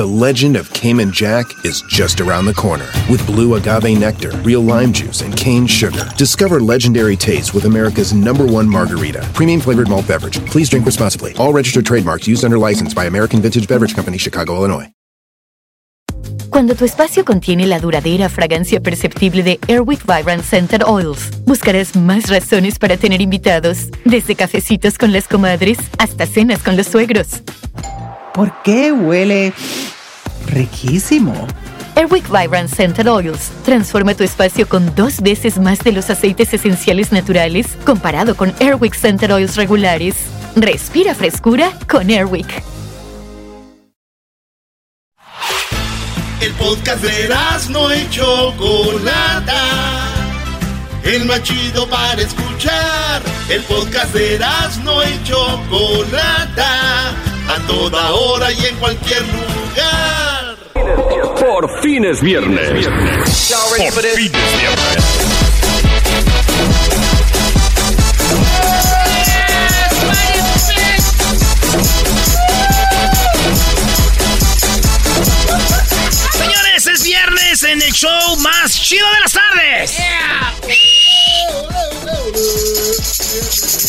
The legend of Cayman Jack is just around the corner. With blue agave nectar, real lime juice, and cane sugar. Discover legendary taste with America's number one margarita. Premium flavored malt beverage. Please drink responsibly. All registered trademarks used under license by American Vintage Beverage Company, Chicago, Illinois. Cuando tu espacio contiene la duradera fragancia perceptible de Airwick Vibrant Scented Oils, buscarás más razones para tener invitados, desde cafecitos con las comadres hasta cenas con los suegros. ¿Por qué huele riquísimo? Airwick Vibrant Scented Oils transforma tu espacio con dos veces más de los aceites esenciales naturales comparado con Airwick Scented Oils regulares. Respira frescura con Airwick. El podcast de no y Chocolata. El más chido para escuchar. El podcast de no y Chocolata. A toda hora y en cualquier lugar. Por fin es viernes. Por fin es viernes. Señores, es viernes en el show más chido de las tardes.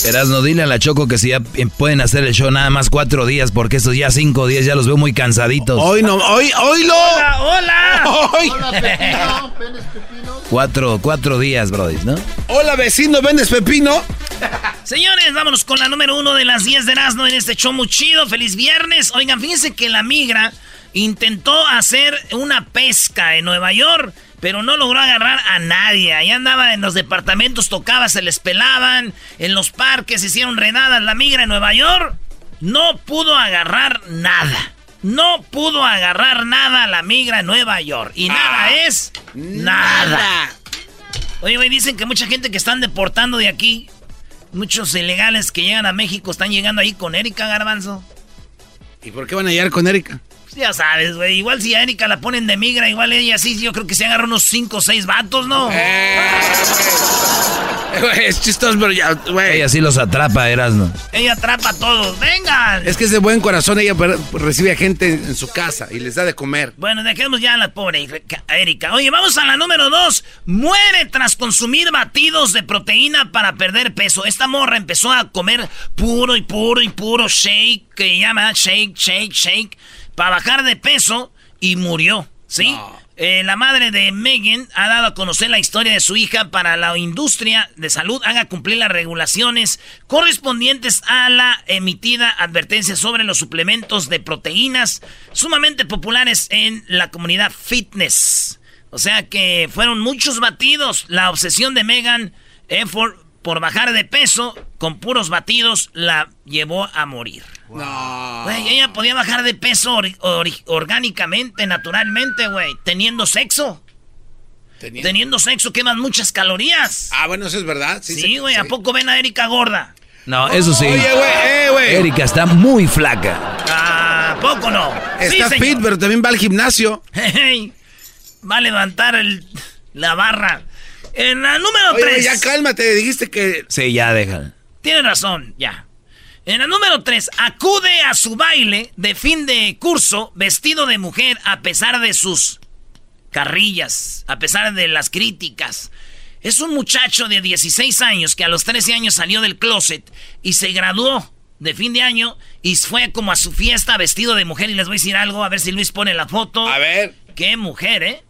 Erasno, dile a la Choco que si ya pueden hacer el show nada más cuatro días, porque estos ya cinco días ya los veo muy cansaditos. Hoy no, hoy, hoy lo. Hola, hola. Hoy. Hola, Pepino. ¿Vendes pepino? Cuatro, cuatro días, Brody, ¿no? Hola, vecino, ¿vendes pepino? Señores, vámonos con la número uno de las 10 de Erasmo en este show muy chido. Feliz viernes. Oigan, fíjense que la migra intentó hacer una pesca en Nueva York, pero no logró agarrar a nadie. Ahí andaba en los departamentos, tocaba, se les pelaban, en los parques hicieron redadas. La migra en Nueva York no pudo agarrar nada. No pudo agarrar nada la migra en Nueva York. Y nada es nada. Oye, güey, dicen que mucha gente que están deportando de aquí, muchos ilegales que llegan a México están llegando ahí con Erika Garbanzo. ¿Y por qué van a llegar con Erika? Pues ya sabes, güey. Igual si a Erika la ponen de migra, igual ella sí, yo creo que se agarra unos 5 o 6 vatos, ¿no? Eh, es chistoso, pero ya, güey. Ella sí los atrapa, Erasno. Ella atrapa a todos. ¡Vengan! Es que es de buen corazón, ella recibe a gente en, su casa y les da de comer. Bueno, dejemos ya a la pobre Erika. Oye, vamos a la número 2. Muere tras consumir batidos de proteína para perder peso. Esta morra empezó a comer puro y puro y puro shake, que llama shake, shake, shake, para bajar de peso y murió. ¿Sí? Eh, la madre de Megan ha dado a conocer la historia de su hija para la industria de salud haga cumplir las regulaciones correspondientes a la emitida advertencia sobre los suplementos de proteínas sumamente populares en la comunidad fitness. O sea que fueron muchos batidos. La obsesión de Megan Effort por bajar de peso con puros batidos la llevó a morir. No. Güey, ella podía bajar de peso orgánicamente, naturalmente, güey, teniendo sexo. Teniendo sexo queman muchas calorías. Ah, bueno, eso es verdad. Sí, Sí, güey, ¿a poco ven a Erika gorda? No, eso sí. Oye, güey, eh, güey. Erika está muy flaca. ¿A poco no? Está Sí, fit, pero también va al gimnasio. Hey, va a levantar el- la barra. En la número Oye, güey, 3. ya cálmate, dijiste que... Sí, ya déjala. Tiene razón, ya. En la número 3, acude a su baile de fin de curso vestido de mujer a pesar de sus carrillas, a pesar de las críticas. Es un muchacho de 16 años que a los 13 años salió del closet y se graduó de fin de año y fue como a su fiesta vestido de mujer. Y les voy a decir algo, a ver si Luis pone la foto. A ver, Qué mujer, ¿eh?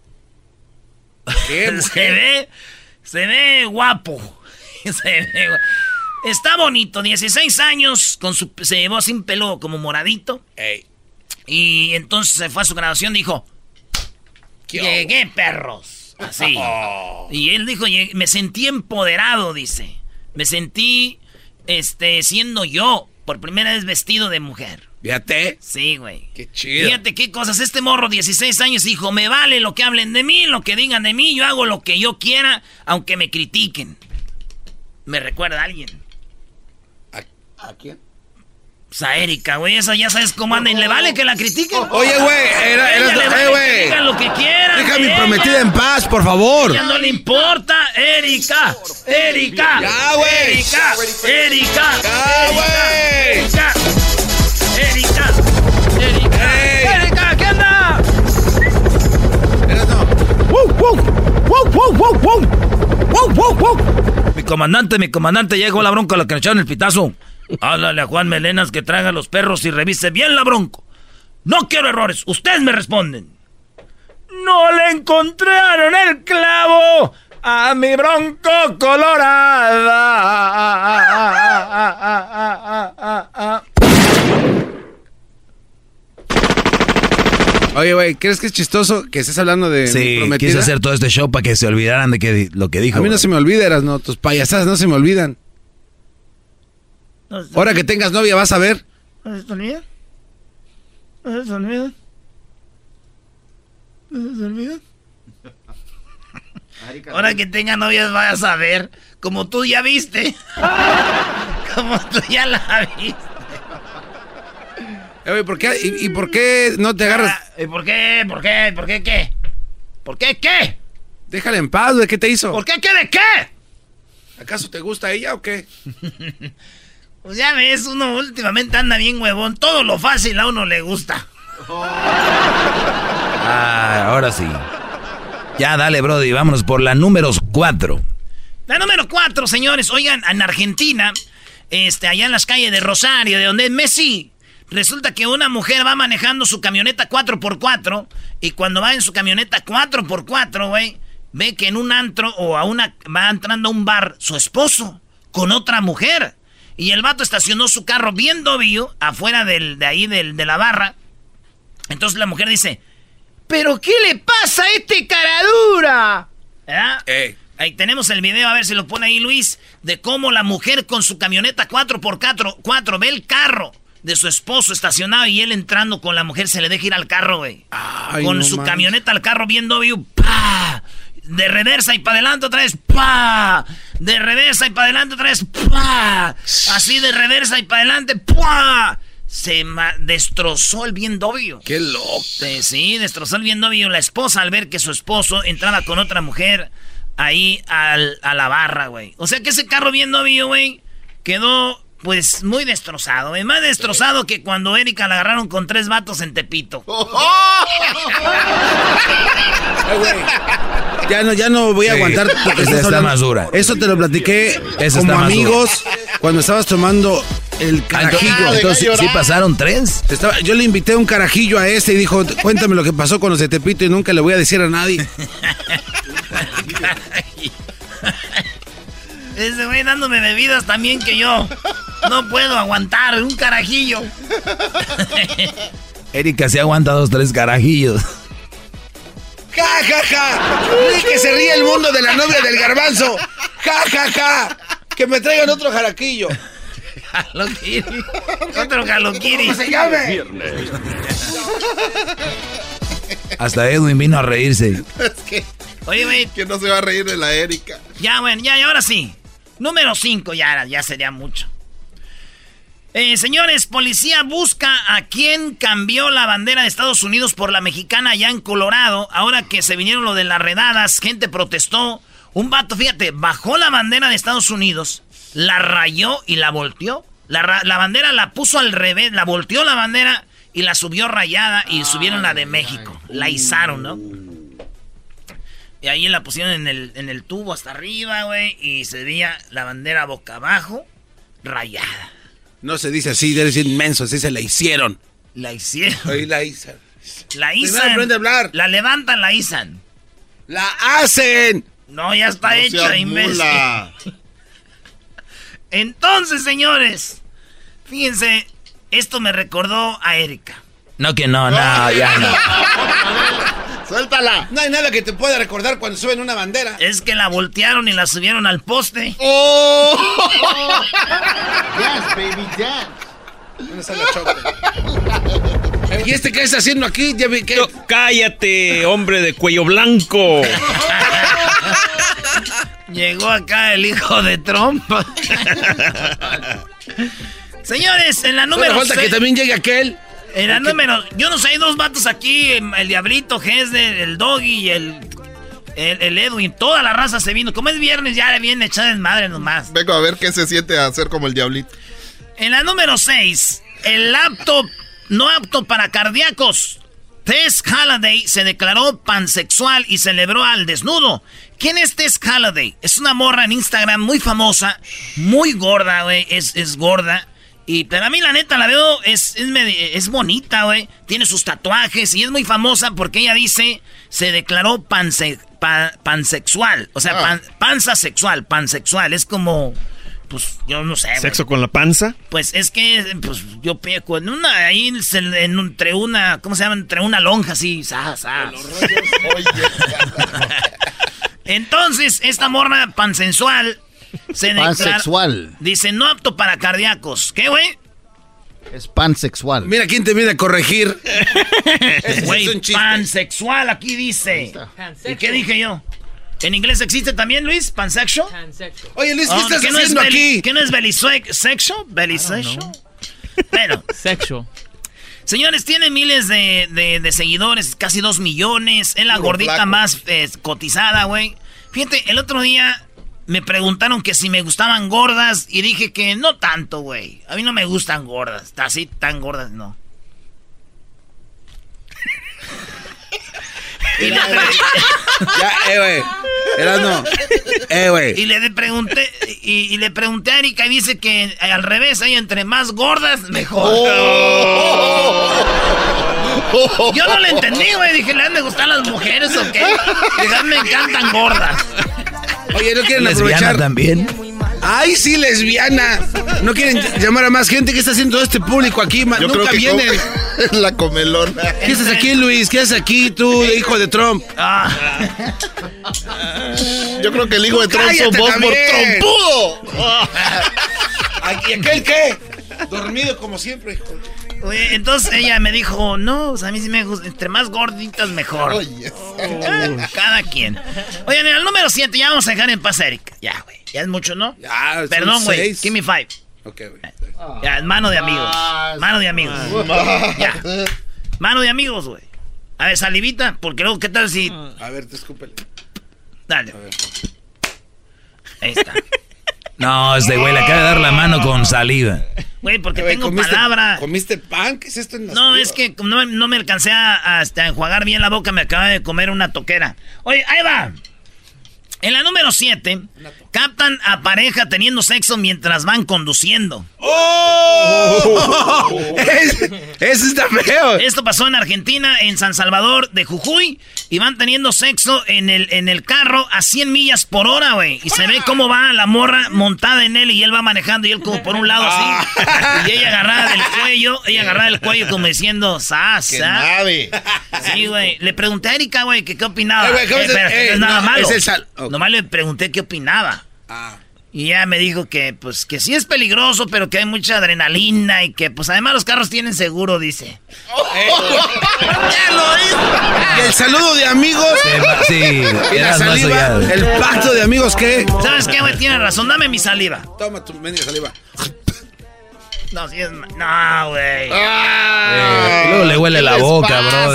¿qué Se mujer? ve, se ve guapo. Se ve gu- Está bonito, 16 años, con su, se llevó sin pelo como moradito. Ey, Y entonces se fue a su graduación y dijo, ¿qué llegué perros. Así. Oh. Y él dijo, "Llegué- me sentí empoderado, dice. Me sentí, este, siendo yo, por primera vez vestido de mujer. Fíjate. Sí, güey. Qué chido. Fíjate qué cosas. Este morro, 16 años, dijo: Me vale lo que hablen de mí, lo que digan de mí. Yo hago lo que yo quiera, aunque me critiquen. Me recuerda a alguien. ¿A quién? Pues a Erika, güey, esa ya sabes cómo anda y le vale que la critiquen. Oye, güey, era, era le vale eh, güey. Que digan lo que quieran. Deja mi prometida en paz, por favor. Ya no le importa, Erika. Erika. Ya, güey. Erika. Erika. Ya, güey. Erika. Erika. Erika. Erika, ¿qué anda? Era no. Wow, wow. Wow, wow, wow, wow. Wow, wow, wow. Mi comandante, mi comandante, llegó la bronca la que le echaron el pitazo. Háblale a Juan Melenas que traiga los perros y revise bien la bronco. No quiero errores, ustedes me responden. No le encontraron el clavo a mi bronco colorada. Oye, güey, ¿crees que es chistoso que estés hablando de Sí, quise hacer todo este show para que se olvidaran de que, lo que dijo. A mí no se me olvida, no, tus payasadas no se me olvidan. Ahora que tengas novia vas a ver. ¿No se te olvida? ¿No se te olvida? ¿No se te olvida? Ahora que tenga novias vas a ver. Como tú ya viste. Como tú ya la viste. Eh, ¿por qué, y, por qué no te agarras? ¿Y por qué? ¿Por qué? ¿Por qué qué? ¿Por qué qué? Déjala en paz, ¿de qué te hizo? ¿Por qué qué de qué? ¿Acaso te gusta ella o qué? pues ya ves, uno últimamente anda bien huevón. Todo lo fácil a uno le gusta. ah, ahora sí. Ya, dale, Brody, vámonos por la número cuatro. La número cuatro, señores. Oigan, en Argentina, este, allá en las calles de Rosario, de donde es Messi, resulta que una mujer va manejando su camioneta 4x4 y cuando va en su camioneta 4x4, güey, ve que en un antro o a una va entrando a un bar su esposo con otra mujer. Y el vato estacionó su carro bien dobio afuera del, de ahí del, de la barra. Entonces la mujer dice, ¿Pero qué le pasa a este caradura? ¿Eh? Ahí tenemos el video, a ver si lo pone ahí Luis, de cómo la mujer con su camioneta 4x4 ve el carro de su esposo estacionado y él entrando con la mujer se le deja ir al carro, güey. Con su camioneta al carro viendo obvio, ¡pa! De reversa y para adelante otra vez, ¡pa! De reversa y para adelante otra vez, ¡pa! Así de reversa y para adelante, ¡pa! se destrozó el bien novio. ¡Qué loco! Sí, destrozó el bien novio. La esposa al ver que su esposo entraba con otra mujer ahí al, a la barra, güey. O sea que ese carro bien novio, güey, quedó pues muy destrozado. Es más destrozado que cuando Erika la agarraron con tres vatos en Tepito. ya no, ya no voy a aguantar porque está más dura. Eso te lo platiqué como amigos cuando estabas tomando el carajillo. Entonces, ¿sí pasaron tres? yo le invité un carajillo a este y dijo, cuéntame lo que pasó con los de Tepito y nunca le voy a decir a nadie. Ese güey dándome bebidas también que yo. No puedo aguantar un carajillo. Erika se aguanta dos, tres carajillos. ¡Ja, ja, ja! que se ríe el mundo de la novia del garbanzo! ¡Ja, ja, ja! ¡Que me traigan otro jaraquillo! Jalokiri. Otro Jalokiri. ¿Cómo se llame? Hasta Edwin vino a reírse. Es que. Oye, güey. Que no se va a reír de la Erika. Ya, bueno, ya, y ahora sí. Número 5, ya, ya sería mucho. Eh, señores, policía busca a quien cambió la bandera de Estados Unidos por la mexicana allá en Colorado. Ahora que se vinieron lo de las redadas, gente protestó. Un vato, fíjate, bajó la bandera de Estados Unidos la rayó y la volteó. La, bandera la puso al revés, la volteó la bandera y la subió rayada y subieron la de México. La izaron, ¿no? Y ahí la pusieron en el, en el tubo hasta arriba, güey, y se veía la bandera boca abajo, rayada. No se dice así, eres inmenso, así se la hicieron. La hicieron. Ahí la izan. La a hablar. La levantan, la izan. ¡La hacen! No, ya está hecha, imbécil. Entonces, señores, fíjense, esto me recordó a Erika. No, que no, no, ya no. Suéltala. No hay nada que te pueda recordar cuando suben una bandera. Es que la voltearon y la subieron al poste. ¡Oh! yes, baby, yes. ¿Y este qué está haciendo aquí? cállate, hombre de cuello blanco. Llegó acá el hijo de Trump. Señores, en la número. falta que también llegue aquel. En la número. Yo no sé, hay dos vatos aquí: el Diablito, Gesde, el Doggy y el, el, Edwin. Toda la raza se vino. Como es viernes, ya le viene echada en madre nomás. Vengo a ver qué se siente hacer como el Diablito. En la número 6, el laptop no apto para cardíacos. Tess Halliday se declaró pansexual y celebró al desnudo. ¿Quién es Tess Halliday? Es una morra en Instagram muy famosa, muy gorda, güey. Es, es gorda. Y, pero a mí la neta la veo, es, es, es bonita, güey. Tiene sus tatuajes y es muy famosa porque ella dice, se declaró panse, pansexual. O sea, ah. panza sexual, pansexual. Es como pues yo no sé. ¿Sexo con la panza? Pues es que, pues yo peco en una, ahí entre una, ¿cómo se llama? Entre una lonja así, Entonces, esta morra pansensual se Pansexual. Dice, no apto para cardíacos. ¿Qué, güey? Es pansexual. Mira quién te viene a corregir. Güey, pansexual, aquí dice. ¿Y qué dije yo? ¿En inglés existe también, Luis? ¿Pansexual? Oye, Luis, ¿qué oh, estás haciendo aquí? ¿Qué no es belisexual? ¿Belisexual? Bueno. Sexual. Señores, tiene miles de, seguidores, casi dos millones. Es la gordita más eh, cotizada, güey. Fíjate, el otro día me preguntaron que si me gustaban gordas y dije que no tanto, güey. A mí no me gustan gordas. Así tan gordas, no. Y le, ya, eh, güey. no. Eh, güey. Y le pregunté, y, le pregunté a Erika y dice que al revés, hay entre más gordas, mejor. Oh. Yo no le entendí, güey. Dije, ¿le han de gustar las mujeres o qué? Dije, me encantan gordas. Oye, ¿no quieren aprovechar? también? ¡Ay, sí, lesbiana! ¿No quieren llamar a más gente? ¿Qué está haciendo todo este público aquí? Yo Nunca creo que viene. la comelona. ¿Qué haces aquí, Luis? ¿Qué haces aquí, tú, hijo de Trump? Ah. Yo creo que el hijo de Trump son vos por trompudo. ¿Y aquel qué? Dormido como siempre, hijo. Oye, entonces ella me dijo, no, a mí sí me gusta, entre más gorditas mejor. Oye. cada quien. Oye, en el número 7 ya vamos a dejar en paz a Eric. Ya, güey. Ya es mucho, ¿no? Ya, Perdón, güey. Give me five. Ok, güey. Ya, es mano de amigos. Mano de amigos. Ya. Mano de amigos, güey. A ver, salivita, porque luego, ¿qué tal si. A ver, te escúpele. Dale. A ver. Ahí está. No, este güey le acaba de dar la mano con saliva. Güey, porque tengo palabra. ¿Comiste pan? ¿Qué es esto en la No, es que no, me alcancé a, a, enjuagar bien la boca, me acaba de comer una toquera. Oye, ahí va. En la número 7, captan a pareja teniendo sexo mientras van conduciendo. ¡Oh! Eso está feo. Esto pasó en Argentina, en San Salvador de Jujuy, y van teniendo sexo en el, en el carro a 100 millas por hora, güey. Y se ve cómo va la morra montada en él y él va manejando y él como por un lado así. Ah. Y ella agarrada del cuello, ella agarrada del cuello como diciendo, ¡sa, sa! Sí, güey. Le pregunté a Erika, güey, que qué opinaba. Eh, eh, es nada malo. Es el Nomás le pregunté qué opinaba. Ah. Y ya me dijo que, pues, que sí es peligroso, pero que hay mucha adrenalina y que, pues, además los carros tienen seguro, dice. ¡Ya lo hizo! Y el saludo de amigos. Sí, y la saliva. El pacto de amigos, ¿qué? ¿Sabes qué, güey? Tienes razón. Dame mi saliva. Toma tu media saliva. No, sí es. No, güey. Ah, luego le huele la boca, bro.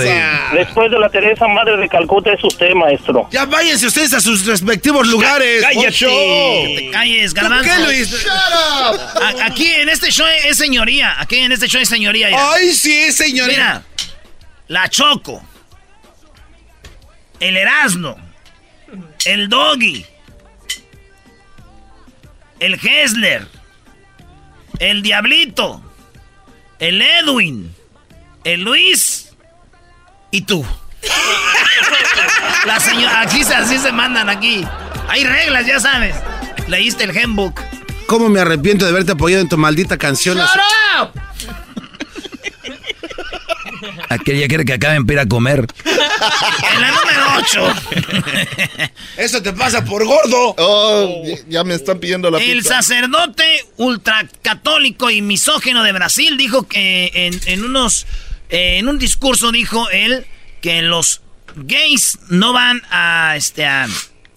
Después de la Teresa Madre de Calcuta es usted, maestro. Ya váyanse ustedes a sus respectivos lugares. ¡Cállate! Que te calles, garbanzo. ¿Qué, Luis? Shut up. aquí en este show es señoría. Aquí en este show es señoría. Ya. Ay, sí, es señoría. Mira, la Choco. El Erasno. El Doggy. El Hessler el Diablito, el Edwin, el Luis y tú. La señora, aquí así se mandan aquí. Hay reglas, ya sabes. Leíste el handbook. ¿Cómo me arrepiento de haberte apoyado en tu maldita canción? ¡Shut Aquel ya quiere que acaben para ir a comer. En la número 8. Eso te pasa por gordo. Oh, ya me están pidiendo la El sacerdote ultracatólico y misógeno de Brasil dijo que en, unos. en un discurso dijo él que los gays no van a. Este, a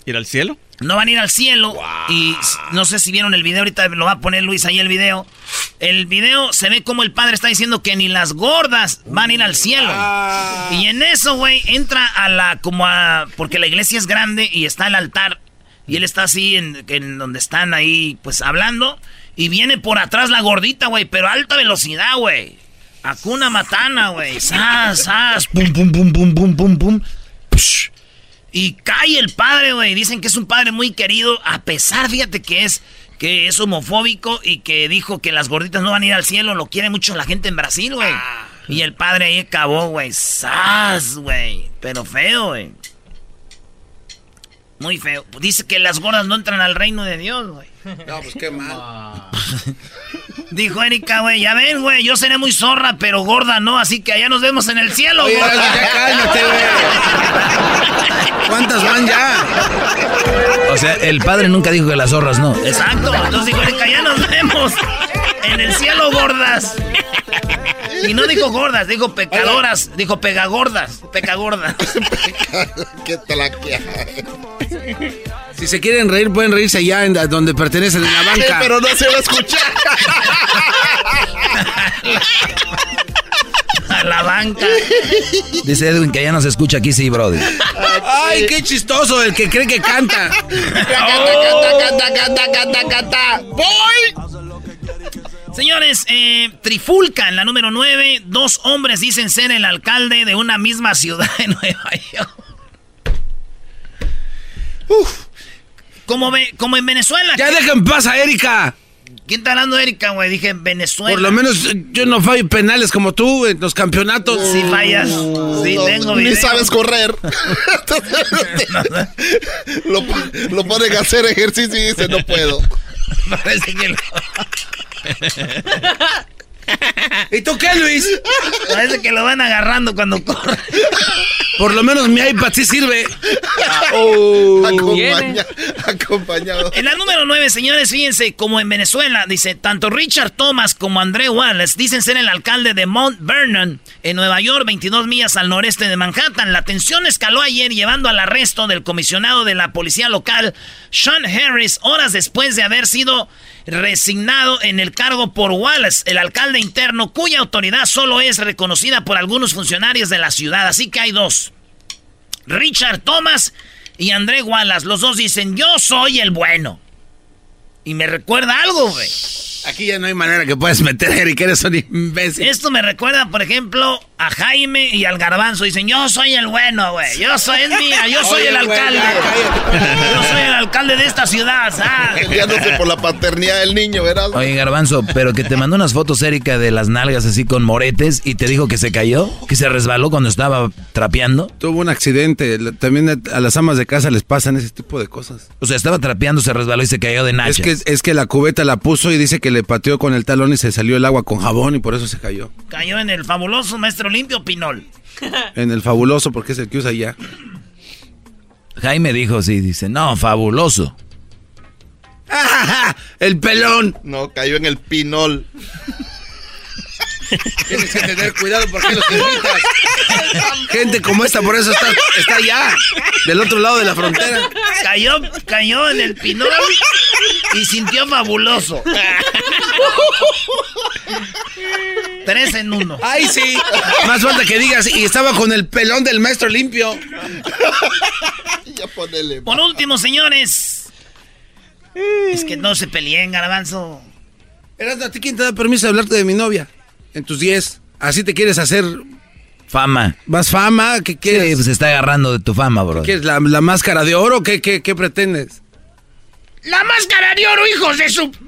¿Ir al cielo? No van a ir al cielo. Y no sé si vieron el video, ahorita lo va a poner Luis ahí el video. El video se ve como el padre está diciendo que ni las gordas van a ir al cielo. Y en eso, güey, entra a la, como a, porque la iglesia es grande y está el altar. Y él está así en, en donde están ahí, pues hablando. Y viene por atrás la gordita, güey, pero a alta velocidad, güey. Acuna Matana, güey. Sas, sas. Pum, pum, pum, pum, pum, pum, pum. Y cae el padre, güey. Dicen que es un padre muy querido, a pesar, fíjate que es que es homofóbico y que dijo que las gorditas no van a ir al cielo. Lo quiere mucho la gente en Brasil, güey. Y el padre ahí acabó, güey. ¡Sas, güey! Pero feo, güey. Muy feo. Dice que las gordas no entran al reino de Dios, güey. No, pues qué mal. Dijo Erika, güey, ya ven, güey, yo seré muy zorra, pero gorda no, así que allá nos vemos en el cielo, Oye, gorda. ya cálmate, güey. ¿Cuántas van ya? O sea, el padre nunca dijo que las zorras no. Exacto, entonces dijo Erika, ya nos vemos en el cielo, gordas. Y no dijo gordas, dijo pecadoras, dijo pegagordas, pecagordas. ¿Qué te la Si se quieren reír, pueden reírse allá en donde pertenecen, en la banca. Pero no se va a escuchar. A la banca. Dice Edwin que ya no se escucha aquí, sí, Brody. Ay, qué chistoso el que cree que canta. Canta, canta, canta, canta, canta. ¡Voy! Señores, eh, Trifulca, en la número 9, dos hombres dicen ser el alcalde de una misma ciudad de Nueva York. Uf. Como, ve- como en Venezuela. Ya dejen en paz a Erika. ¿Quién está hablando de Erika, güey? Dije Venezuela. Por lo menos eh, yo no fallo penales como tú en los campeonatos. Si fallas. Sí, No, tengo ni video. sabes correr. lo, lo ponen a hacer ejercicio y dice, no puedo. Parece que lo, ¿Y tú qué, Luis? parece que lo van agarrando cuando corre. Por lo menos mi iPad sí sirve. Acompaña- acompañado. En la número 9, señores, fíjense, como en Venezuela, dice, tanto Richard Thomas como André Wallace dicen ser el alcalde de Mount Vernon, en Nueva York, 22 millas al noreste de Manhattan. La tensión escaló ayer llevando al arresto del comisionado de la policía local, Sean Harris, horas después de haber sido resignado en el cargo por Wallace, el alcalde interno, cuya autoridad solo es reconocida por algunos funcionarios de la ciudad. Así que hay dos. Richard Thomas y André Wallace. Los dos dicen, yo soy el bueno. Y me recuerda algo, güey. Aquí ya no hay manera que puedas meter a Erika, eres un imbécil. Esto me recuerda, por ejemplo, a Jaime y al Garbanzo. Dicen, yo soy el bueno, güey. Yo soy, es mía, yo soy Oye, el güey, alcalde. ya. Yo soy el alcalde de esta ciudad, ¿sabes? Peleándose por la paternidad del niño, ¿verdad? Oye, Garbanzo, pero que te mandó unas fotos, Erika, de las nalgas así con moretes y te dijo que se cayó, que se resbaló cuando estaba trapeando. Tuvo un accidente. También a las amas de casa les pasan ese tipo de cosas. O sea, estaba trapeando, se resbaló y se cayó de nachas. Es que, es que la cubeta la puso y dice que le pateó con el talón y se salió el agua con jabón y por eso se cayó. Cayó en el fabuloso maestro limpio Pinol. En el fabuloso porque es el que usa ya. Jaime dijo, sí, dice, no, fabuloso. ¡El pelón! No, cayó en el pinol. Tienes que tener cuidado porque los invitas. Gente como esta, por eso está, está allá, del otro lado de la frontera. Cayó, cayó en el Pinol y sintió fabuloso. Tres en uno. ¡Ay, sí! Más falta que digas, y estaba con el pelón del maestro limpio. Ya ponele. Por último, señores. Es que no se peleen, garbanzo. Erasmo, ¿a ti quién te da permiso de hablarte de mi novia? En tus 10. ¿Así te quieres hacer Fama. más fama? ¿Qué Sí, quieres? pues se está agarrando de tu fama, bro. ¿Quieres la, la máscara de oro? ¿Qué, qué, qué pretendes? ¡La máscara de oro, hijos de su!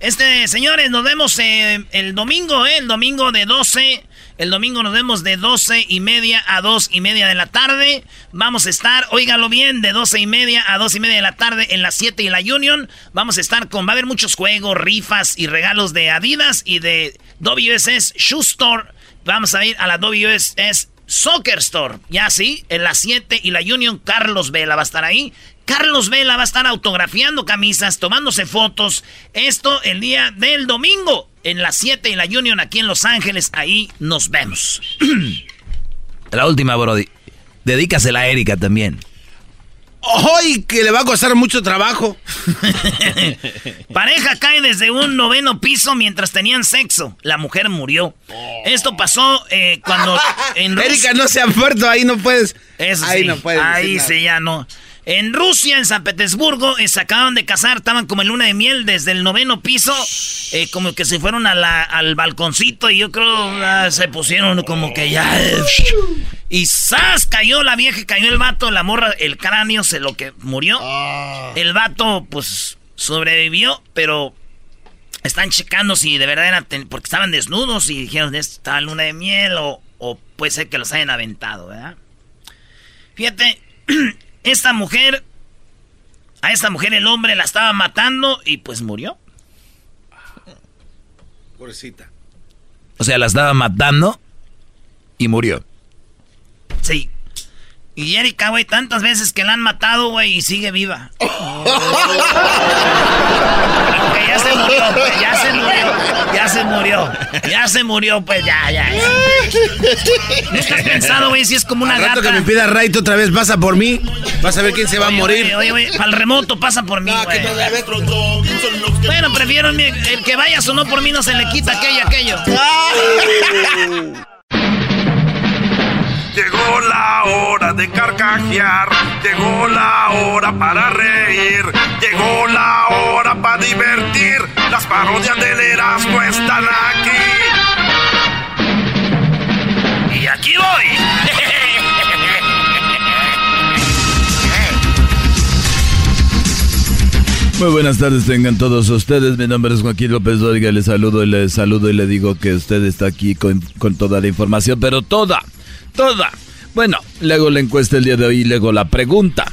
Este, señores, nos vemos eh, el domingo, ¿eh? El domingo de 12. El domingo nos vemos de 12 y media a 2 y media de la tarde. Vamos a estar, óigalo bien, de 12 y media a 2 y media de la tarde en la 7 y la Union. Vamos a estar con, va a haber muchos juegos, rifas y regalos de Adidas y de WSS Shoe Store. Vamos a ir a la WSS Soccer Store. Ya sí, en la 7 y la Union, Carlos Vela va a estar ahí. Carlos Vela va a estar autografiando camisas, tomándose fotos. Esto el día del domingo en la 7 y la Union aquí en Los Ángeles. Ahí nos vemos. La última, Brody. Dedícasela a Erika también. ¡Ay, que le va a costar mucho trabajo! Pareja cae desde un noveno piso mientras tenían sexo. La mujer murió. Esto pasó eh, cuando en Erika, no se ha muerto, ahí no puedes. Eso ahí sí, no puedes. Ahí sí, ya no. En Rusia, en San Petersburgo, eh, se acaban de casar, estaban como en luna de miel desde el noveno piso, eh, como que se fueron al balconcito y yo creo ah, se pusieron como que ya... y ¡zas! Cayó la vieja, cayó el vato, la morra, el cráneo se lo que murió. Ah. El vato, pues, sobrevivió, pero están checando si de verdad era... porque estaban desnudos y dijeron, esta luna de miel o, o puede ser que los hayan aventado, ¿verdad? Fíjate, esta mujer, a esta mujer el hombre la estaba matando y pues murió. Pobrecita. O sea, la estaba matando y murió. Sí. Y Erika, güey, tantas veces que la han matado, güey, y sigue viva. ya se murió, pues, ya se murió, ya se murió, ya se murió, pues ya, ya. ¿No estás pensado, güey, si es como una Al rato que me pida Raito otra vez, pasa por mí, vas a ver quién se va a morir. Oye, para el remoto pasa por mí, güey. bueno, prefiero el que vaya o no por mí no se le quita aquello, aquello. Llegó la hora de carcajear, llegó la hora para reír, llegó la hora para divertir. Las parodias del Erasmo están aquí. Y aquí voy. Muy buenas tardes tengan todos ustedes. Mi nombre es Joaquín López Dóriga. Les saludo y les saludo y le digo que usted está aquí con, con toda la información, pero toda toda. Bueno, luego la encuesta el día de hoy y luego la pregunta.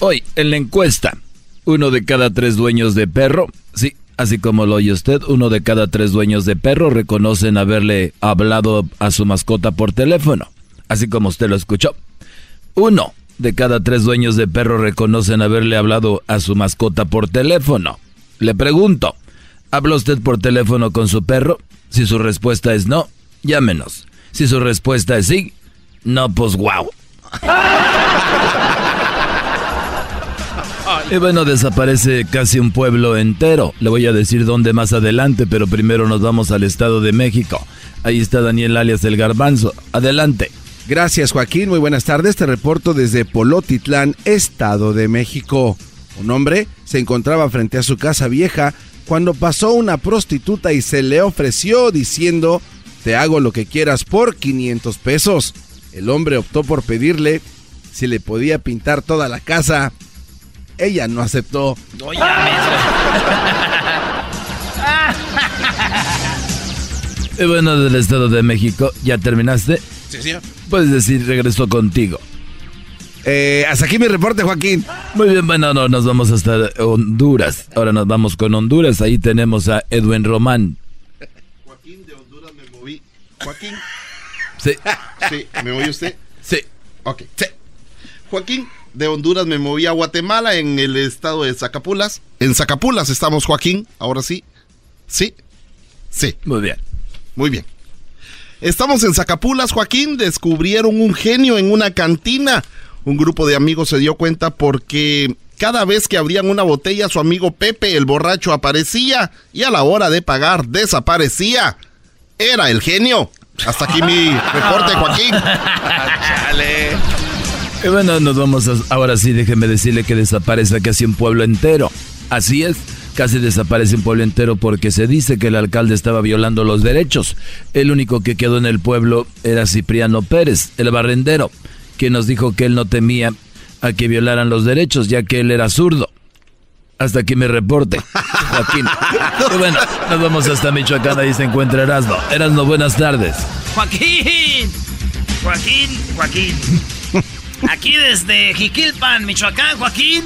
Hoy, en la encuesta, uno de cada tres dueños de perro, sí, así como lo oye usted, uno de cada tres dueños de perro reconocen haberle hablado a su mascota por teléfono, así como usted lo escuchó. Uno de cada tres dueños de perro reconocen haberle hablado a su mascota por teléfono. Le pregunto, ¿habla usted por teléfono con su perro? Si su respuesta es no, llámenos. Si su respuesta es sí, no, pues wow. Y bueno, desaparece casi un pueblo entero. Le voy a decir dónde más adelante, pero primero nos vamos al Estado de México. Ahí está Daniel alias El Garbanzo. Adelante. Gracias Joaquín, muy buenas tardes. Te reporto desde Polotitlán, Estado de México. Un hombre se encontraba frente a su casa vieja cuando pasó una prostituta y se le ofreció diciendo, te hago lo que quieras por 500 pesos. El hombre optó por pedirle si le podía pintar toda la casa. Ella no aceptó. y bueno, del Estado de México, ¿ya terminaste? Sí, señor. Puedes decir, regreso contigo. Eh, hasta aquí mi reporte, Joaquín. Muy bien, bueno, no, nos vamos hasta Honduras. Ahora nos vamos con Honduras. Ahí tenemos a Edwin Román. Joaquín de Honduras me moví. Joaquín. Sí. Sí, ¿me oye usted? Sí. Ok. Sí. Joaquín, de Honduras me moví a Guatemala en el estado de Zacapulas. En Zacapulas estamos, Joaquín. Ahora sí. Sí. Sí. Muy bien. Muy bien. Estamos en Zacapulas, Joaquín. Descubrieron un genio en una cantina. Un grupo de amigos se dio cuenta porque cada vez que abrían una botella, su amigo Pepe, el borracho, aparecía y a la hora de pagar desaparecía. Era el genio. Hasta aquí mi reporte, Joaquín. Chale. Y bueno, nos vamos ahora sí, déjeme decirle que desaparece casi un pueblo entero. Así es, casi desaparece un pueblo entero porque se dice que el alcalde estaba violando los derechos. El único que quedó en el pueblo era Cipriano Pérez, el barrendero, que nos dijo que él no temía a que violaran los derechos, ya que él era zurdo. Hasta aquí me reporte, Joaquín. y bueno, nos vamos hasta Michoacán, ahí se encuentra Erasmo. Erasmo, buenas tardes. Joaquín, Joaquín, Joaquín. Aquí desde Jiquilpan, Michoacán, Joaquín.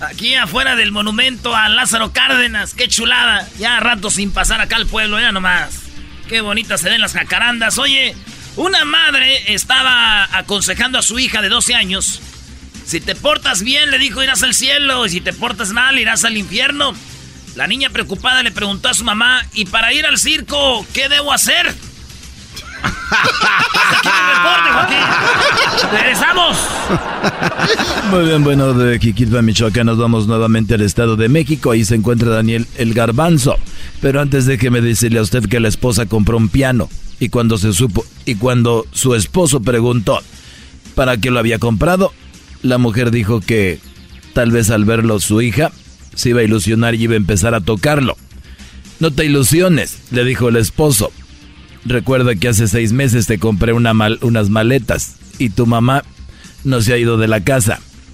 Aquí afuera del monumento a Lázaro Cárdenas, qué chulada. Ya rato sin pasar acá al pueblo, ya nomás. Qué bonitas se ven las jacarandas. Oye, una madre estaba aconsejando a su hija de 12 años si te portas bien, le dijo, irás al cielo. Y si te portas mal, irás al infierno. La niña preocupada le preguntó a su mamá, ¿y para ir al circo, qué debo hacer? Hasta aquí reporte, Joaquín. ¡Regresamos! Muy bien, bueno, de Jiquilpa, Michoacán, nos vamos nuevamente al Estado de México. Ahí se encuentra Daniel El Garbanzo. Pero antes déjeme decirle a usted que la esposa compró un piano. Y cuando se supo, y cuando su esposo preguntó para qué lo había comprado, La mujer dijo que tal vez al verlo su hija se iba a ilusionar y iba a empezar a tocarlo. No te ilusiones, le dijo el esposo. Recuerda que hace seis meses te compré una unas maletas y tu mamá no se ha ido de la casa.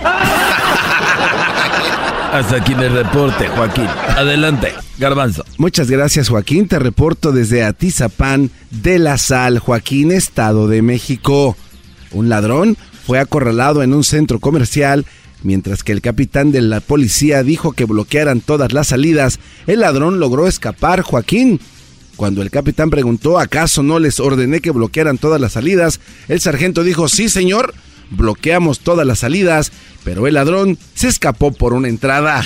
Hasta aquí el reporte, Joaquín. Adelante, Garbanzo. Muchas gracias, Joaquín. Te reporto desde Atizapán de la Sal, Joaquín, Estado de México. Un ladrón fue acorralado en un centro comercial mientras que el capitán de la policía dijo que bloquearan todas las salidas. El ladrón logró escapar, Joaquín. Cuando el capitán preguntó acaso no les ordené que bloquearan todas las salidas, el sargento dijo sí, señor bloqueamos todas las salidas, pero el ladrón se escapó por una entrada.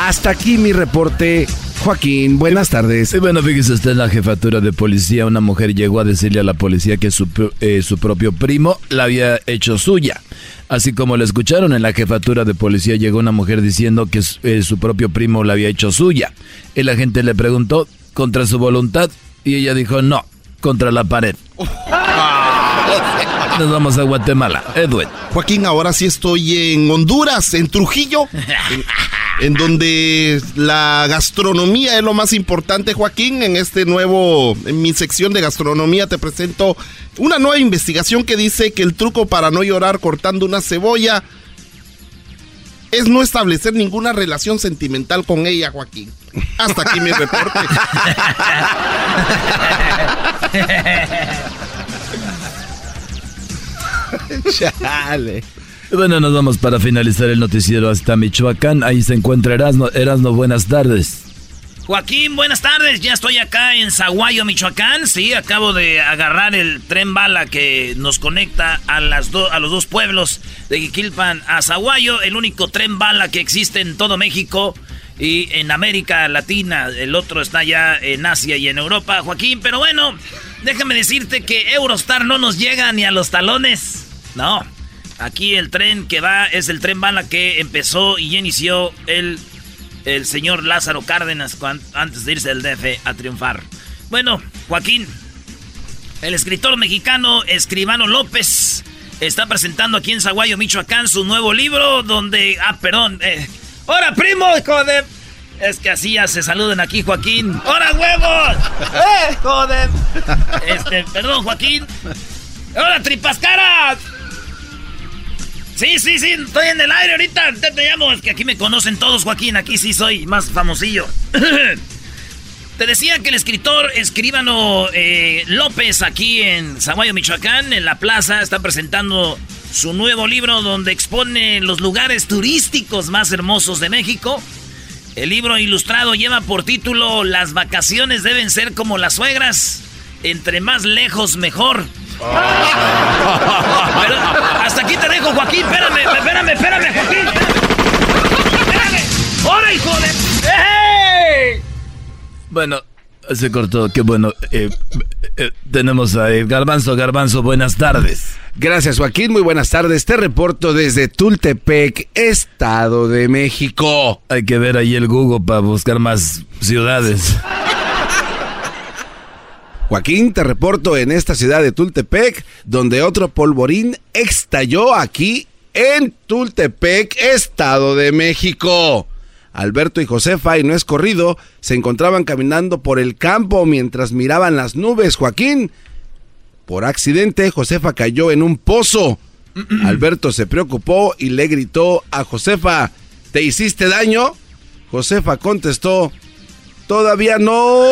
Hasta aquí mi reporte. Joaquín, buenas tardes. bueno, fíjese usted en la jefatura de policía, una mujer llegó a decirle a la policía que su, eh, su propio primo la había hecho suya. Así como lo escucharon en la jefatura de policía, llegó una mujer diciendo que eh, su propio primo la había hecho suya. El agente le preguntó contra su voluntad y ella dijo no, contra la pared. Nos vamos a Guatemala. Edwin. Joaquín, ahora sí estoy en Honduras, en Trujillo, en, donde la gastronomía es lo más importante, Joaquín. En este nuevo, en mi sección de gastronomía te presento una nueva investigación que dice que el truco para no llorar cortando una cebolla es no establecer ninguna relación sentimental con ella, Joaquín. Hasta aquí mi reporte. Chale. Bueno, nos vamos para finalizar el noticiero hasta Michoacán. Ahí se encuentra Erasno. Erasno, buenas tardes. Joaquín, buenas tardes. Ya estoy acá en Zaguayo, Michoacán. Sí, acabo de agarrar el tren bala que nos conecta a, los dos pueblos de Jiquilpan a Zaguayo. El único tren bala que existe en todo México y en América Latina. El otro está ya en Asia y en Europa, Joaquín. Pero bueno, déjame decirte que Eurostar no nos llega ni a los talones. No, aquí el tren que va es el tren bala que empezó y inició el, el señor Lázaro Cárdenas antes de irse del DF a triunfar. Bueno, Joaquín, el escritor mexicano Escribano López está presentando aquí en Zaguayo, Michoacán, su nuevo libro donde... Ah, perdón. Eh, ¡Hola, primo! Joder. Es que así ya se saluden aquí, Joaquín. ¡Hola, huevos! ¡Eh, joder! Este, perdón, Joaquín. ¡Hola, tripas caras! Sí, sí, sí, estoy en el aire ahorita. Te, te llamo, es que aquí me conocen todos, Joaquín. Aquí sí soy más famosillo. Te decía que el escritor escribano eh, López aquí en Zaguayo, Michoacán, en la plaza, está presentando su nuevo libro donde expone los lugares turísticos más hermosos de México. El libro ilustrado lleva por título Las vacaciones deben ser como las suegras, entre más lejos mejor hasta aquí te dejo, Joaquín. Espérame, espérame, espérame, Joaquín. Espérame. ¡Hora, hijo de! ¡Hey! Bueno, se cortó. Qué bueno. Eh, eh, tenemos a Garbanzo. Garbanzo, buenas tardes. Gracias, Joaquín. Muy buenas tardes. Te reporto desde Tultepec, Estado de México. Hay que ver ahí el Google para buscar más ciudades. Joaquín, te reporto en esta ciudad de Tultepec, donde otro polvorín estalló aquí en Tultepec, Estado de México. Alberto y Josefa, y no es corrido, se encontraban caminando por el campo mientras miraban las nubes, Joaquín. Por accidente, Josefa cayó en un pozo. Alberto se preocupó y le gritó a Josefa, ¿te hiciste daño? Josefa contestó, todavía no.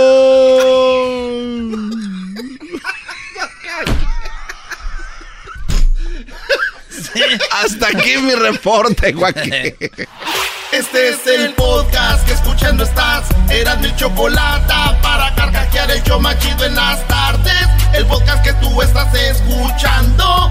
Hasta aquí mi reporte, Joaquín. Este es el podcast que escuchando estás. Eran mi chocolate para carcajear el yo machido en las tardes. El podcast que tú estás escuchando.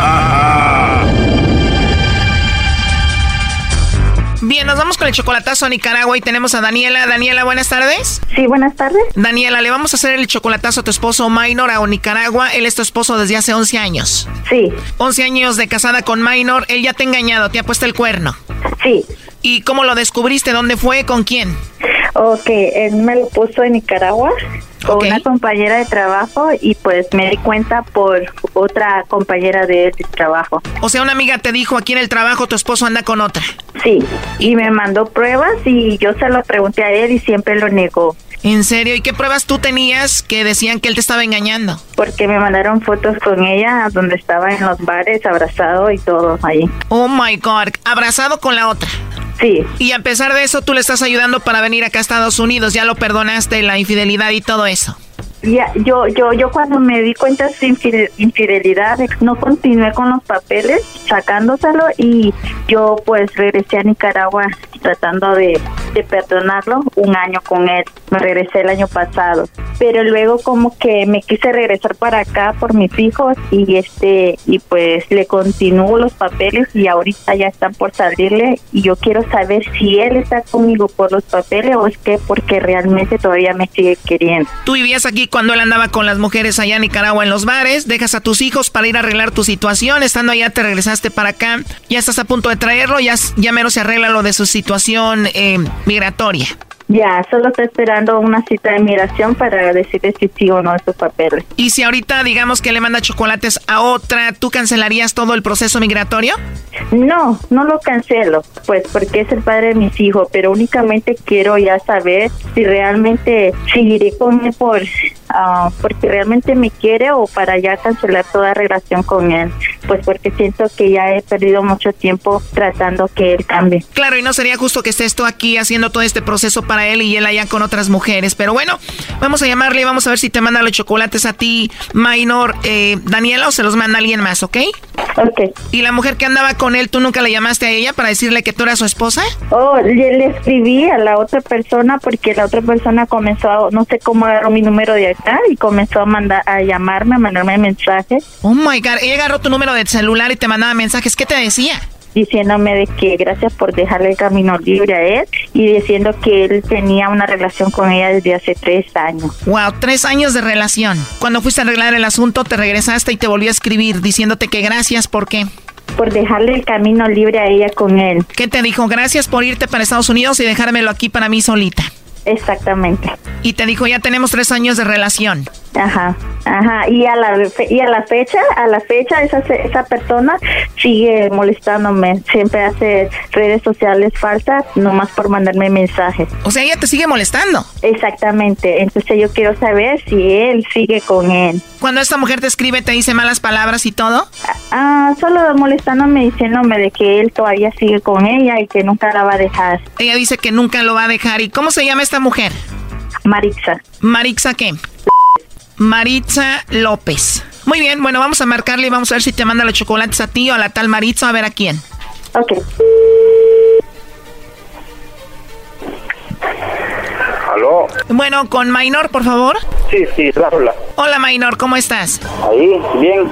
vamos con el chocolatazo a Nicaragua y tenemos a Daniela. Daniela, buenas tardes. Sí, buenas tardes. Daniela, le vamos a hacer el chocolatazo a tu esposo Minor a Nicaragua. Él es tu esposo desde hace 11 años. Sí. 11 años de casada con Minor. Él ya te ha engañado, te ha puesto el cuerno. Sí. ¿Y cómo lo descubriste? ¿Dónde fue? ¿Con quién? Ok, él me lo puso en Nicaragua con una compañera de trabajo y pues me di cuenta por otra compañera de, trabajo. O sea, una amiga te dijo aquí en el trabajo tu esposo anda con otra. Sí, y me mandó pruebas y yo se lo pregunté a él y siempre lo negó. ¿En serio? ¿Y qué pruebas tú tenías que decían que él te estaba engañando? Porque me mandaron fotos con ella donde estaba en los bares abrazado y todo ahí. Oh my God, abrazado con la otra. Sí. Y a pesar de eso, tú le estás ayudando para venir acá a Estados Unidos. Ya lo perdonaste, la infidelidad y todo eso. Ya, yo, yo, yo cuando me di cuenta de su infidelidad, no continué con los papeles, sacándoselo y yo pues regresé a Nicaragua tratando de, de perdonarlo un año con él. Me regresé el año pasado, pero luego como que me quise regresar para acá por mis hijos y este y pues le continúo los papeles y ahorita ya están por salirle y yo quiero saber si él está conmigo por los papeles o es que porque realmente todavía me sigue queriendo. Tú vivías aquí cuando él andaba con las mujeres allá en Nicaragua en los bares, dejas a tus hijos para ir a arreglar tu situación, estando allá te regresaste para acá, ya estás a punto de traerlo, ya, ya menos se arregla lo de su situación eh, migratoria. Ya, solo estoy esperando una cita de migración para decirle si sí o no estos papeles. Y si ahorita digamos que le manda chocolates a otra, ¿tú cancelarías todo el proceso migratorio? No, no lo cancelo, pues porque es el padre de mis hijos, pero únicamente quiero ya saber si realmente seguiré con él por Ah, porque realmente me quiere o para ya cancelar toda relación con él, pues porque siento que ya he perdido mucho tiempo tratando que él cambie. Claro, y no sería justo que estés tú aquí haciendo todo este proceso para él y él allá con otras mujeres, pero bueno, vamos a llamarle y vamos a ver si te manda los chocolates a ti, Minor, eh, Daniela, o se los manda alguien más, ¿ok? Ok. ¿Y la mujer que andaba con él, tú nunca le llamaste a ella para decirle que tú eras su esposa? Oh, le, escribí a la otra persona porque la otra persona comenzó, a, no sé cómo agarró mi número de y comenzó a mandar a llamarme, a mandarme mensajes. Oh my god, ella agarró tu número de celular y te mandaba mensajes. ¿Qué te decía? diciéndome de que gracias por dejarle el camino libre a él y diciendo que él tenía una relación con ella desde hace tres años. Wow, tres años de relación. Cuando fuiste a arreglar el asunto, te regresaste y te volvió a escribir diciéndote que gracias, ¿por qué? Por dejarle el camino libre a ella con él. ¿Qué te dijo? Gracias por irte para Estados Unidos y dejármelo aquí para mí solita. Exactamente. Y te dijo, ya tenemos tres años de relación. Ajá, ajá. Y a la, y a la fecha, a la fecha, esa, esa persona sigue molestándome. Siempre hace redes sociales falsas, nomás por mandarme mensajes. O sea, ella te sigue molestando. Exactamente. Entonces yo quiero saber si él sigue con él. Cuando esta mujer te escribe, te dice malas palabras y todo. Ah, solo molestándome, diciéndome de que él todavía sigue con ella y que nunca la va a dejar. Ella dice que nunca lo va a dejar. ¿Y cómo se llama esta mujer? Maritza. ¿Maritza qué? Maritza López. Muy bien, bueno, vamos a marcarle y vamos a ver si te manda los chocolates a ti o a la tal Maritza, a ver a quién. Ok. ¿Aló? Bueno, con Maynor, por favor. Sí, sí, hola. Hola, Maynor, ¿cómo estás? Ahí, bien,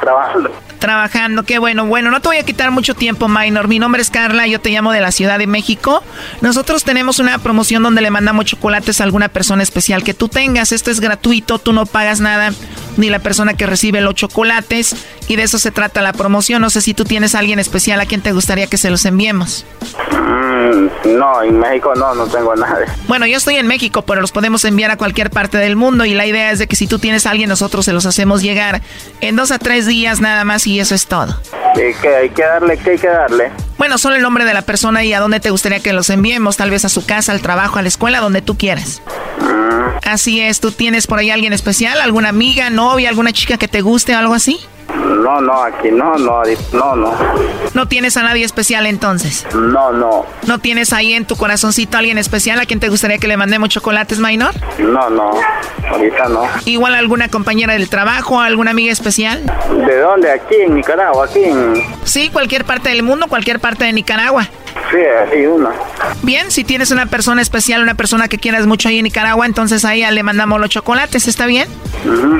trabajando. Trabajando, qué bueno. Bueno, no te voy a quitar mucho tiempo, Minor. Mi nombre es Carla, yo te llamo de la Ciudad de México. Nosotros tenemos una promoción donde le mandamos chocolates a alguna persona especial que tú tengas. Esto es gratuito, tú no pagas nada, ni la persona que recibe los chocolates. Y de eso se trata la promoción. No sé si tú tienes a alguien especial a quien te gustaría que se los enviemos. Mm, no, en México no, no tengo nada. Bueno, yo estoy en México, pero los podemos enviar a cualquier parte del mundo. Y la idea es de que si tú tienes a alguien, nosotros se los hacemos llegar en dos a tres días nada más y eso es todo. ¿Qué, hay que darle? ¿Qué hay que darle? Bueno, solo el nombre de la persona y a dónde te gustaría que los enviemos, tal vez a su casa, al trabajo, a la escuela, donde tú quieras. Mm. Así es, ¿tú tienes por ahí alguien especial? ¿Alguna amiga, novia, alguna chica que te guste o algo así? No, no, aquí no, no, no, no. ¿No tienes a nadie especial entonces? No, no. ¿No tienes ahí en tu corazoncito a alguien especial a quien te gustaría que le mandemos chocolates, Minor? No, no, ahorita no. ¿Igual alguna compañera del trabajo, alguna amiga especial? ¿De dónde? Aquí en Nicaragua, aquí en... Sí, cualquier parte del mundo, cualquier parte de Nicaragua. Sí, hay una. Bien, si tienes una persona especial, una persona que quieras mucho ahí en Nicaragua, entonces a ella le mandamos los chocolates, ¿está bien?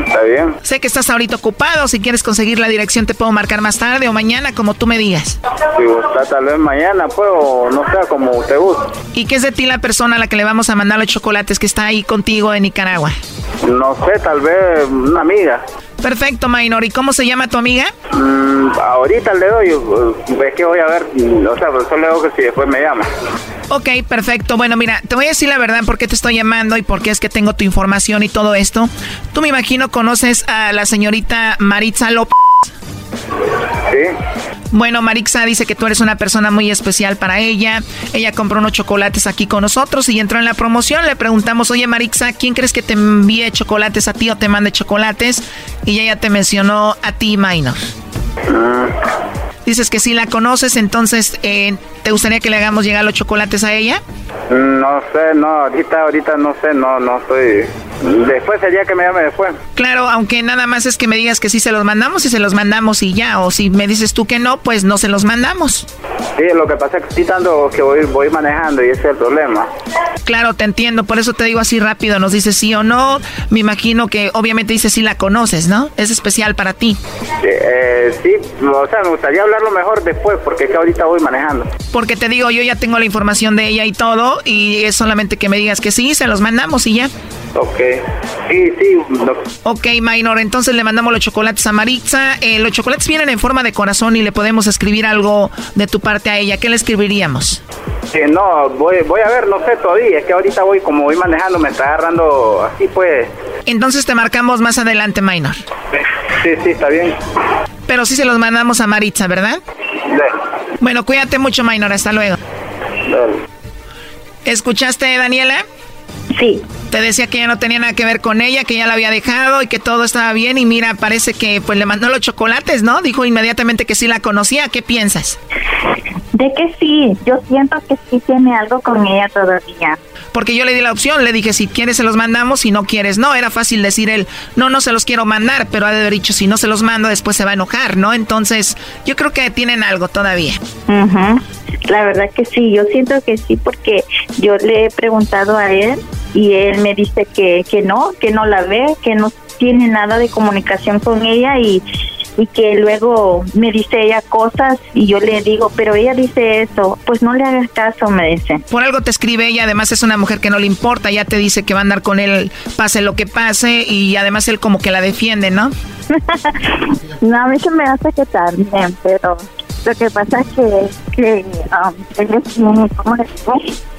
está bien. Sé que estás ahorita ocupado, si quieres conseguir la dirección te puedo marcar más tarde o mañana, como tú me digas. Si gusta, tal vez mañana, pues, o no sé, como usted guste. ¿Y qué es de ti la persona a la que le vamos a mandar los chocolates que está ahí contigo en Nicaragua? No sé, tal vez una amiga. Perfecto, Maynor. ¿Y cómo se llama tu amiga? Mm, ahorita le doy, es que voy a ver, o sea, solo le digo que si después me llama. Ok, perfecto. Bueno, mira, te voy a decir la verdad por qué te estoy llamando y por qué es que tengo tu información y todo esto. Tú me imagino conoces a la señorita Maritza López. Sí. Bueno, Marixa dice que tú eres una persona muy especial para ella. Ella compró unos chocolates aquí con nosotros y entró en la promoción. Le preguntamos, oye Marixa, ¿quién crees que te envíe chocolates a ti o te mande chocolates? Y ella te mencionó a ti, Minor. Dices que si la conoces, entonces, eh, ¿te gustaría que le hagamos llegar los chocolates a ella? No sé, no, ahorita, ahorita no sé, no, no estoy... Después sería que me llame después. Claro, aunque nada más es que me digas que sí se los mandamos y se los mandamos y ya, o si me dices tú que no, pues no se los mandamos. Sí, lo que pasa es que estoy dando que voy, voy manejando y ese es el problema. Claro, te entiendo, por eso te digo así rápido, nos dices sí o no, me imagino que obviamente dices sí la conoces, ¿no? Es especial para ti. Eh, sí, o sea, me gustaría hablarlo mejor después, porque es que ahorita voy manejando. Porque te digo, yo ya tengo la información de ella y todo, y es solamente que me digas que sí, se los mandamos y ya. Ok, sí, sí. Ok, Minor, entonces le mandamos los chocolates a Maritza. Eh, los chocolates vienen en forma de corazón y le podemos escribir algo de tu parte a ella. ¿Qué le escribiríamos? Sí, no, voy, voy a ver, no sé todavía. Es que ahorita voy, como voy manejando, me está agarrando así, pues. Entonces te marcamos más adelante, Minor. Sí, sí, está bien. Pero sí se los mandamos a Maritza, ¿verdad? Bueno, cuídate mucho, Minor. Hasta luego. ¿Escuchaste, Daniela? Sí. Te decía que ya no tenía nada que ver con ella, que ya la había dejado y que todo estaba bien y mira, parece que pues le mandó los chocolates, ¿no? Dijo inmediatamente que sí la conocía. ¿Qué piensas? De que sí, yo siento que sí tiene algo con ella todavía. Porque yo le di la opción, le dije, si quieres se los mandamos, si no quieres, no. Era fácil decir él, no, no se los quiero mandar, pero ha de haber dicho, si no se los mando, después se va a enojar, ¿no? Entonces, yo creo que tienen algo todavía. La verdad que sí, yo siento que sí, porque yo le he preguntado a él y él me dice que, que no, que no la ve, que no tiene nada de comunicación con ella y, y que luego me dice ella cosas y yo le digo, pero ella dice eso, pues no le hagas caso, me dice. Por algo te escribe ella, además es una mujer que no le importa, ya te dice que va a andar con él, pase lo que pase y además él como que la defiende, ¿no? no, a mí se me hace que también, pero lo que pasa es que, que um, él es, ¿cómo le digo?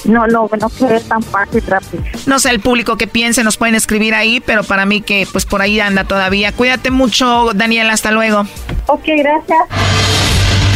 No, no, no quiere tan fácil rápido. No sé el público que piense, nos pueden escribir ahí, pero para mí que pues por ahí anda todavía. Cuídate mucho, Daniel, hasta luego. Ok, gracias.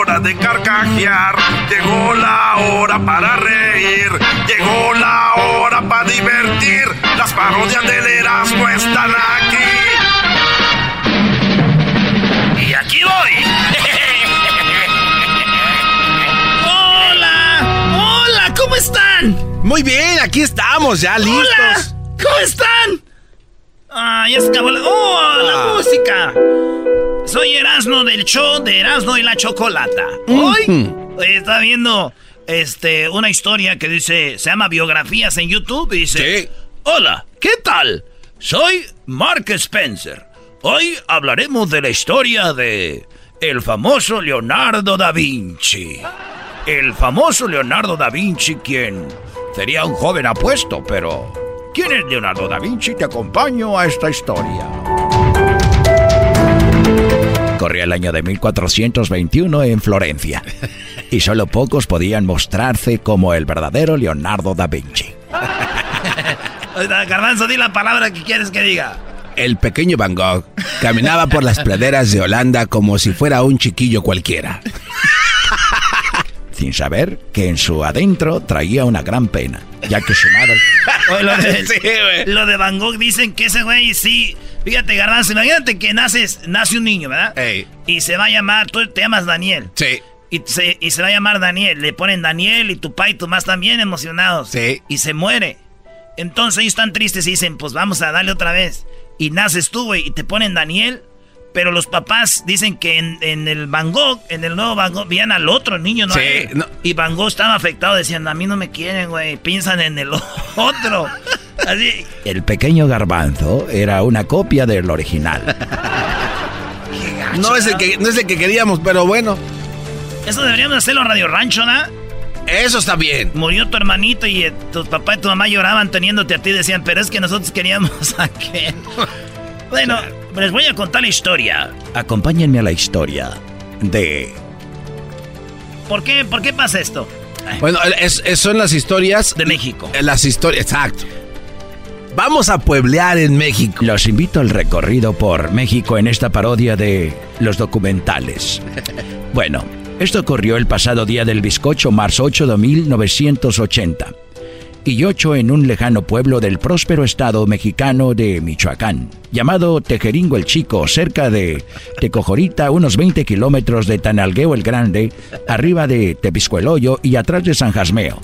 hora de carcajear, llegó la hora para reír, llegó la hora para divertir. Las parodias del Erasmo están aquí. Y aquí voy. Hola, hola, ¿cómo están? Muy bien, aquí estamos, ya listos. Hola, ¿cómo están? Ah, ya se acabó la... ¡Oh, la Ah. música! Soy Erasno del show de Erasno y la Chocolata. Hoy eh, estaba viendo este, una historia que dice, se llama Biografías en YouTube y dice, Hola, ¿qué tal? Soy Mark Spencer. Hoy hablaremos de la historia de el famoso Leonardo da Vinci. El famoso Leonardo da Vinci, quien sería un joven apuesto, pero ¿quién es Leonardo da Vinci? Te acompaño a esta historia. Corría el año de 1421 en Florencia, y solo pocos podían mostrarse como el verdadero Leonardo da Vinci. Garbanzo, di la palabra que quieres que diga. El pequeño Van Gogh caminaba por las praderas de Holanda como si fuera un chiquillo cualquiera. sin saber que en su adentro traía una gran pena, ya que su madre... lo, de, Van Gogh dicen que ese güey sí... Fíjate, Garbanzo, imagínate que naces, nace un niño, ¿verdad? Y se va a llamar, tú te llamas Daniel. Sí. Y se, y se va a llamar Daniel. Le ponen Daniel y tu papá y tu mamá están bien emocionados. Sí. Y se muere. Entonces ellos están tristes y dicen, pues vamos a darle otra vez. Y naces tú, güey, y te ponen Daniel. Pero los papás dicen que en, el Van Gogh, en el nuevo Van Gogh, veían al otro niño, ¿no? Sí, Y Van Gogh estaba afectado, decían, a mí no me quieren, güey, piensan en el otro. Así. El pequeño garbanzo era una copia del original. no, es el que, no es el que queríamos, pero bueno. Eso deberíamos hacerlo Radio Rancho, ¿no? Eso está bien. Murió tu hermanito y eh, tu papá y tu mamá lloraban teniéndote a ti. Decían, pero es que nosotros queríamos a qué. bueno, les voy a contar la historia. Acompáñenme a la historia de... ¿Por qué, ¿Por qué pasa esto? Bueno, son las historias... De México. Eh, las historias, exacto. Vamos a pueblear en México. Los invito al recorrido por México en esta parodia de los documentales. Bueno, esto ocurrió el pasado día del bizcocho, marzo 8 de 1980. Y 8 en un lejano pueblo del próspero estado mexicano de Michoacán, llamado Tejeringo el Chico, cerca de Tecojorita, unos 20 kilómetros de Tanalgueo el Grande, arriba de Tepiscueloyo y atrás de San Jasmeo.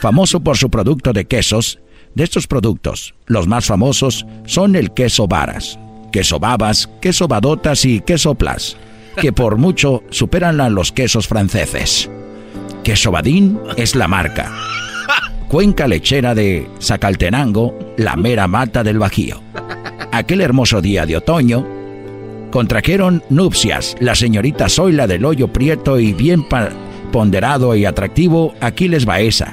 Famoso por su producto de quesos, de estos productos, los más famosos son el queso varas, queso babas, queso badotas y queso plas que por mucho superan a los quesos franceses. Queso Badín es la marca. Cuenca lechera de Zacaltenango, la mera mata del Bajío. Aquel hermoso día de otoño, contrajeron nupcias la señorita Zoila del Hoyo Prieto y bien ponderado y atractivo Aquiles Baeza.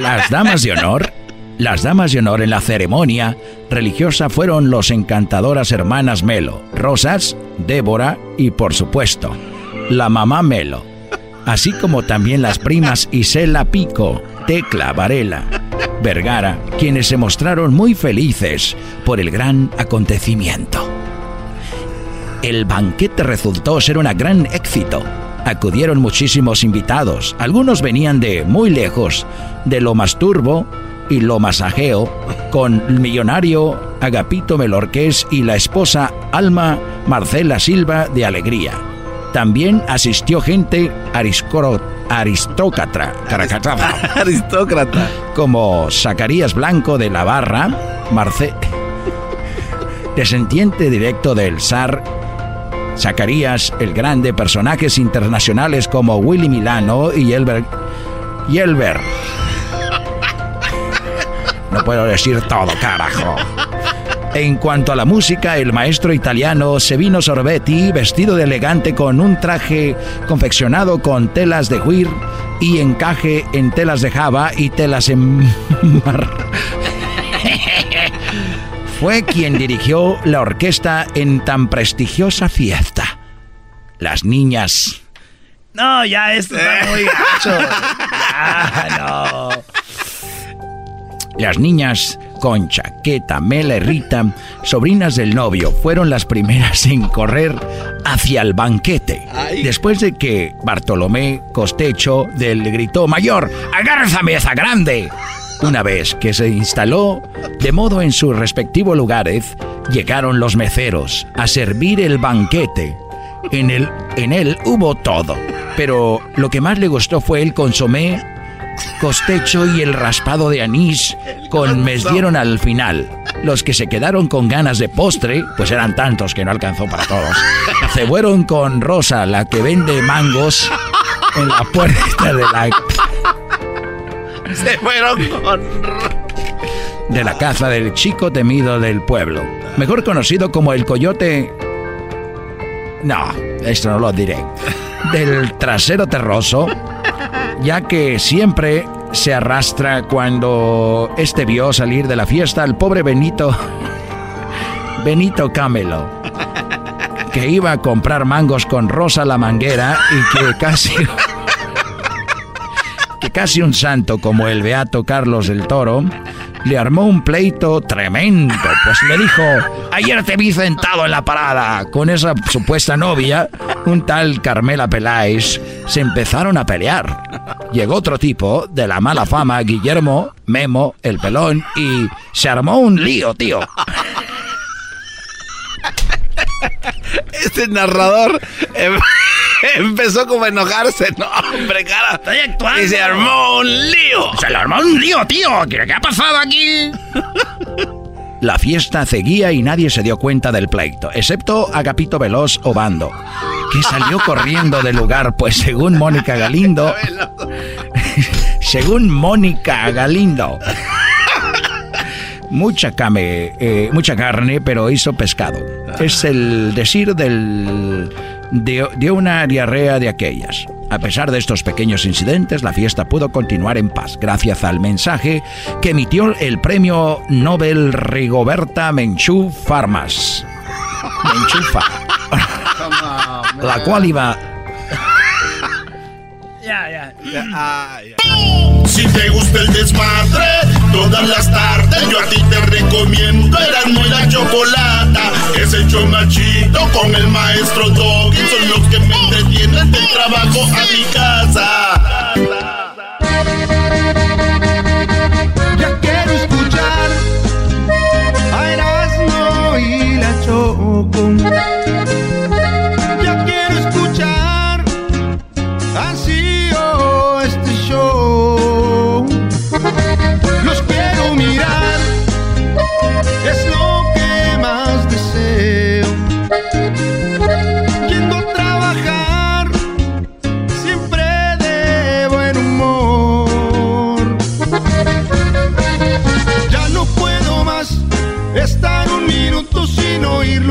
Las damas de honor las damas de honor en la ceremonia religiosa fueron los encantadoras hermanas Melo, Rosas, Débora y por supuesto, la mamá Melo, así como también las primas Isela Pico, Tecla Varela, Vergara, quienes se mostraron muy felices por el gran acontecimiento. El banquete resultó ser un gran éxito. Acudieron muchísimos invitados, algunos venían de muy lejos, de lo más turbo, y lo masajeo con el millonario Agapito Melorqués y la esposa Alma Marcela Silva de Alegría. También asistió gente aristócrata, aristócrata, como Zacarías Blanco de la Barra, Marce, descendiente directo del zar Zacarías el Grande, personajes internacionales como Willy Milano y Elber, y Elber. No puedo decir todo, carajo. En cuanto a la música, el maestro italiano Sevino Sorbetti, vestido de elegante con un traje confeccionado con telas de huir y encaje en telas de java y telas en mar. Fue quien dirigió la orquesta en tan prestigiosa fiesta. Las niñas. No, ya esto está muy gacho. no. Las niñas Concha, Queta, Mela y Rita, sobrinas del novio, fueron las primeras en correr hacia el banquete. Después de que Bartolomé Costecho del gritó mayor, ¡agarra esa mesa grande! Una vez que se instaló de modo en sus respectivos lugares, llegaron los meceros a servir el banquete. En, el, en él hubo todo, pero lo que más le gustó fue el consomé costecho y el raspado de anís con mes dieron al final. Los que se quedaron con ganas de postre, pues eran tantos que no alcanzó para todos, se fueron con Rosa, la que vende mangos en la puerta de la... Se fueron con... De la casa del chico temido del pueblo, mejor conocido como el coyote... No, esto no lo diré. Del trasero terroso ya que siempre se arrastra cuando este vio salir de la fiesta al pobre Benito, Benito Camelo, que iba a comprar mangos con Rosa la Manguera y que casi, que casi un santo como el beato Carlos del Toro, le armó un pleito tremendo, pues le dijo, Ayer te vi sentado en la parada con esa supuesta novia, un tal Carmela Peláez. Se empezaron a pelear. Llegó otro tipo de la mala fama, Guillermo, Memo, el pelón, y se armó un lío, tío. Este narrador em- empezó como a enojarse. No, hombre, cara. Estoy actuando. Y se armó un lío. Se le armó un lío, tío. ¿Qué ha pasado aquí? La fiesta seguía y nadie se dio cuenta del pleito, excepto Agapito Veloz Obando, que salió corriendo del lugar, pues según Mónica Galindo, según Mónica Galindo, mucha, came, eh, mucha carne, pero hizo pescado. Es el decir del, de una diarrea de aquellas. A pesar de estos pequeños incidentes, la fiesta pudo continuar en paz gracias al mensaje que emitió el premio Nobel Rigoberta Menchú Farmas. Menchufa. la cual iba Ya, ya. Si te gusta el desmadre, todas las tardes yo a ti te recomiendo Erasmo y la Chocolata. Es el show más chido con el maestro Doggy. Son los que me entretienen del trabajo a mi casa. Ya quiero escuchar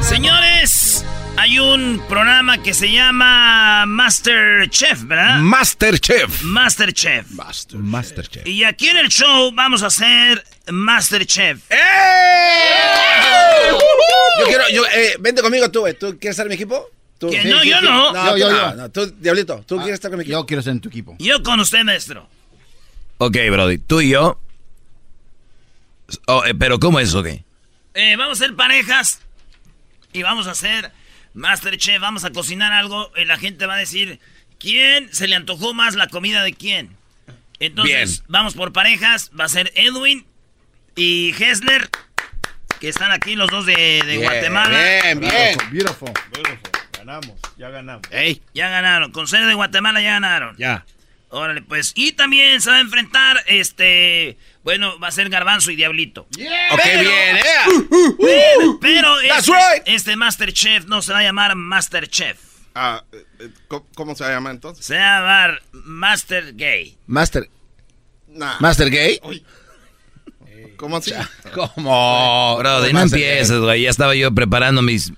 Señores, hay un programa que se llama Master Chef, ¿verdad? Master Chef. Master Chef. Master Chef. Y aquí en el show vamos a hacer Master Chef. ¡Eh! Yo quiero, yo, eh, vente conmigo tú, güey. ¿Tú quieres estar en mi equipo? ¿Tú? Que no, yo no. No, Yo, tú yo, no, yo. no, tú, Diablito, ¿tú quieres estar con mi equipo? Yo quiero estar en tu equipo. Yo con usted, maestro. Ok, Brody, tú y yo. Oh, eh, pero ¿cómo es, ok? Eh, vamos a ser parejas y vamos a hacer Masterchef. Vamos a cocinar algo y la gente va a decir quién se le antojó más la comida de quién. Entonces, vamos por parejas. Va a ser Edwin y Hessler, que están aquí los dos de, de Bien, Guatemala. bien, bien. Beautiful, beautiful. Ganamos, ya ganamos. Ey, ya ganaron. Con ser de Guatemala ya ganaron. Ya. Órale, pues. Y también se va a enfrentar, este... Bueno, va a ser Garbanzo y Diablito. Ok, bien, eh. Pero, pero That's este, right. este Masterchef no se va a llamar Masterchef. Ah, eh, eh, ¿cómo, cómo se llama entonces? Se va a llamar Master Gay. Master. Nah. Master Gay. ¿Cómo así? ¿Cómo? Brody, no empieces, güey. Ya estaba yo preparando mis.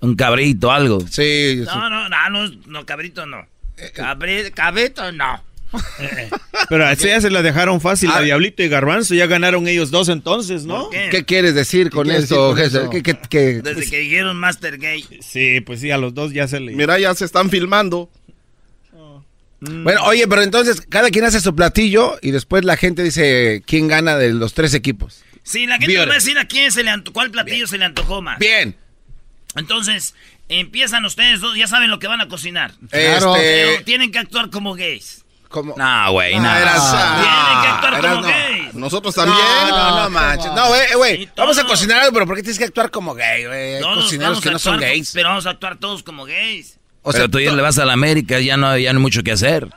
Un cabrito, algo. Sí. No, no, no, no, no, cabrito no. Cabri- cabrito no. Pero a esa ya se la dejaron fácil Ah. a Diablito y Garbanzo. Ya ganaron ellos dos entonces, ¿no? qué? ¿Qué quieres decir con eso? qué, qué- Desde pues- que dijeron Master Gay. Sí, pues sí, a los dos ya se le... Mira, ya se están filmando. Bueno, oye, pero entonces cada quien hace su platillo y después la gente dice quién gana de los tres equipos. Sí, la gente nos va a decir a quién se le antojó, cuál platillo se le antojó más. Bien. Entonces, empiezan ustedes dos, ya saben lo que van a cocinar. Claro. Pero Este- tienen que actuar como gays. ¿Cómo? No, güey, no. Ah, eras- Tienen que actuar eras como no. Nosotros también. No, no, no manches. No, güey, güey. Vamos a cocinar algo, pero ¿por qué tienes que actuar como gay, güey? Cocineros que no son gays. Pero vamos a actuar todos como gays. O Pero sea, tú ya le vas a la América, ya no, ya no hay mucho que hacer.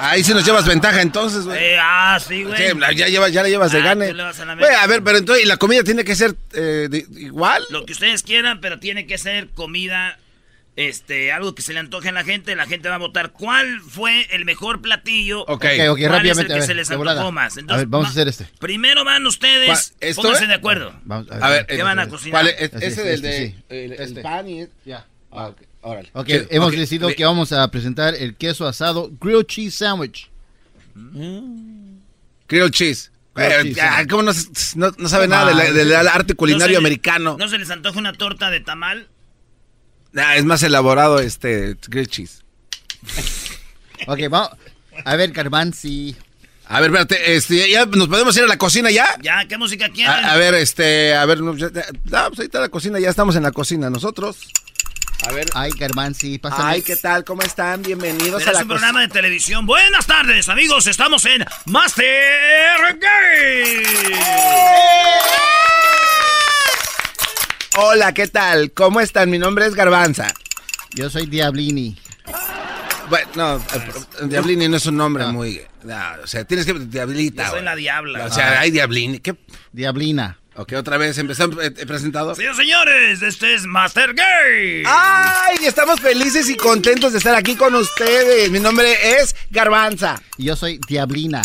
Ahí sí nos llevas ventaja entonces, güey. Eh, ah, sí, güey. Sí, ya, llevas, ya le llevas de Ah, gane. la Güey, a ver, pero entonces, ¿y la comida tiene que ser eh, de- igual? Lo que ustedes quieran, pero tiene que ser comida, este, algo que se le antoje a la gente. La gente va a votar cuál fue el mejor platillo. Ok, ok, cuál es el rápidamente. que a ver, se les antojó más. a ver, vamos a hacer este. Primero van ustedes, ¿Cuál? ¿Esto, pónganse eh? de acuerdo. Vamos, A ver, ¿Qué eh, van a cocinar? ¿Cuál es? Ese es, del este, de sí. el, el Este. pan y ya. Ah, ok. Órale. Ok, ¿Qué? hemos decidido que vamos a presentar el queso asado grilled cheese sandwich. Grilled cheese. Grilled Eh, cheese, ya, sí. ¿Cómo no, no, no sabe nada del, del arte culinario ¿No se le- americano? ¿No se les antoja una torta de tamal? Ah, es más elaborado este grilled cheese. Ok, vamos. A ver, Garbanzi. A ver, espérate, este, ¿ya nos podemos ir a la cocina ya? Ya, ¿qué música quieren? A, a ver, este, a ver, no, ya- ya- pues ahí está la cocina, ya estamos en la cocina nosotros. A ver. Ay, Garbanzi, pásame. Ay, ¿qué tal? ¿Cómo están? Bienvenidos Pero a es la un cocina. programa de televisión. Buenas tardes, amigos. Estamos en Master Game. Hola, ¿qué tal? ¿Cómo están? Mi nombre es Garbanza. Yo soy Diablini. Bueno, no, eh, Diablini no es un nombre muy... no, o sea, tienes que... Diablita. Yo soy la diabla. O sea, hay Diablini. ¿Qué? Diablina. Ok, otra vez, empezamos, eh, he presentado. Señores, señores, este es Master Game. ¡Ay! Estamos felices y contentos de estar aquí con ustedes. Mi nombre es Garbanza. Y yo soy Diablina.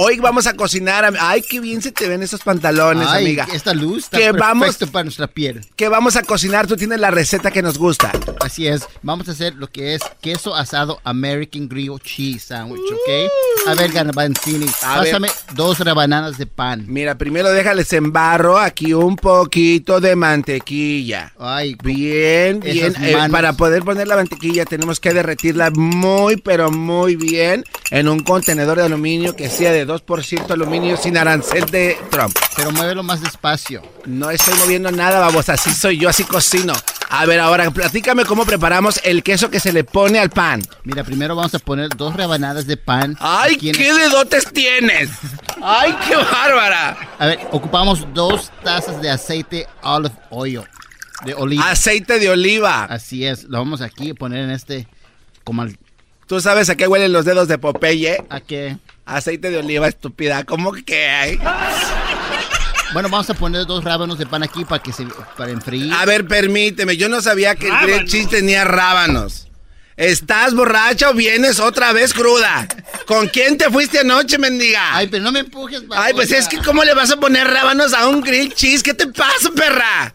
Hoy vamos a cocinar. Ay, qué bien se te ven esos pantalones, Ay, amiga. esta luz está Que vamos- para nuestra piel. ¿Qué vamos a cocinar? Tú tienes la receta que nos gusta. Así es, vamos a hacer lo que es queso asado American Grilled Cheese Sandwich, ¿ok? A ver, Garbanzini, A ver. pásame dos rebanadas de pan. Mira, primero déjales embarro aquí un poquito de mantequilla. Ay, Bien, bien. Eh, para poder poner la mantequilla tenemos que derretirla muy, pero muy bien en un contenedor de aluminio que sea de 2% aluminio sin arancel de Trump. pero muévelo más despacio. No estoy moviendo nada, babos. Así soy yo, así cocino. A ver, ahora platícame cómo preparamos el queso que se le pone al pan. Mira, primero vamos a poner dos rebanadas de pan. ¡Ay, qué dedotes tienes! ¡Ay, qué bárbara! A ver, ocupamos dos tazas de aceite olive oil. De oliva. Aceite de oliva. Así es, lo vamos aquí a poner en este, como al, ¿Tú sabes a qué huelen los dedos de Popeye? ¿a qué? Aceite de oliva, estúpida. ¿Cómo que hay? Bueno, vamos a poner dos rábanos de pan aquí para que se, para enfriar. A ver, permíteme. Yo no sabía que el grilled Rábanos. cheese tenía rábanos. ¿Estás borracha o vienes otra vez cruda? ¿Con quién te fuiste anoche, mendiga? Ay, pero no me empujes, Ay, pues babosa. es que ¿cómo le vas a poner rábanos a un grilled cheese? ¿Qué te pasa, perra?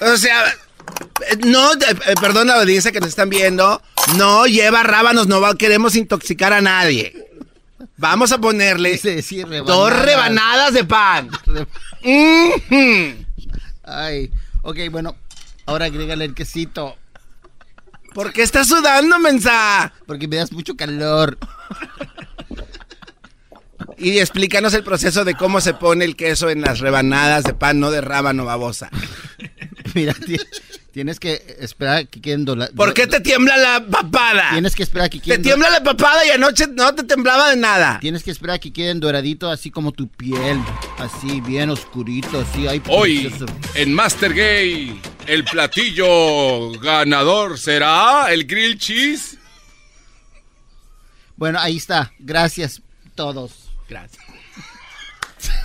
O sea, eh, no, eh, eh, perdón a la audiencia que nos están viendo. No lleva rábanos, no va- queremos intoxicar a nadie. Vamos a ponerle Sí, sí, rebanadas. dos rebanadas de pan. Ay, ok, bueno, ahora agrégale el quesito, ¿Por qué estás sudando, mensa? porque me das mucho calor. Y explícanos el proceso de cómo se pone el queso en las rebanadas de pan, no de rábano babosa. Mira, ti- tienes que esperar a que queden dola- ¿Por qué te tiembla la papada? Tienes que esperar a que Te queden do- tiembla la papada y anoche no te temblaba de nada. Tienes que esperar a que queden doraditos, así como tu piel, así bien oscurito, así. Ay, Hoy, precioso. en Master Gay, el platillo ganador será el grill cheese. Bueno, ahí está. Gracias todos. Gracias.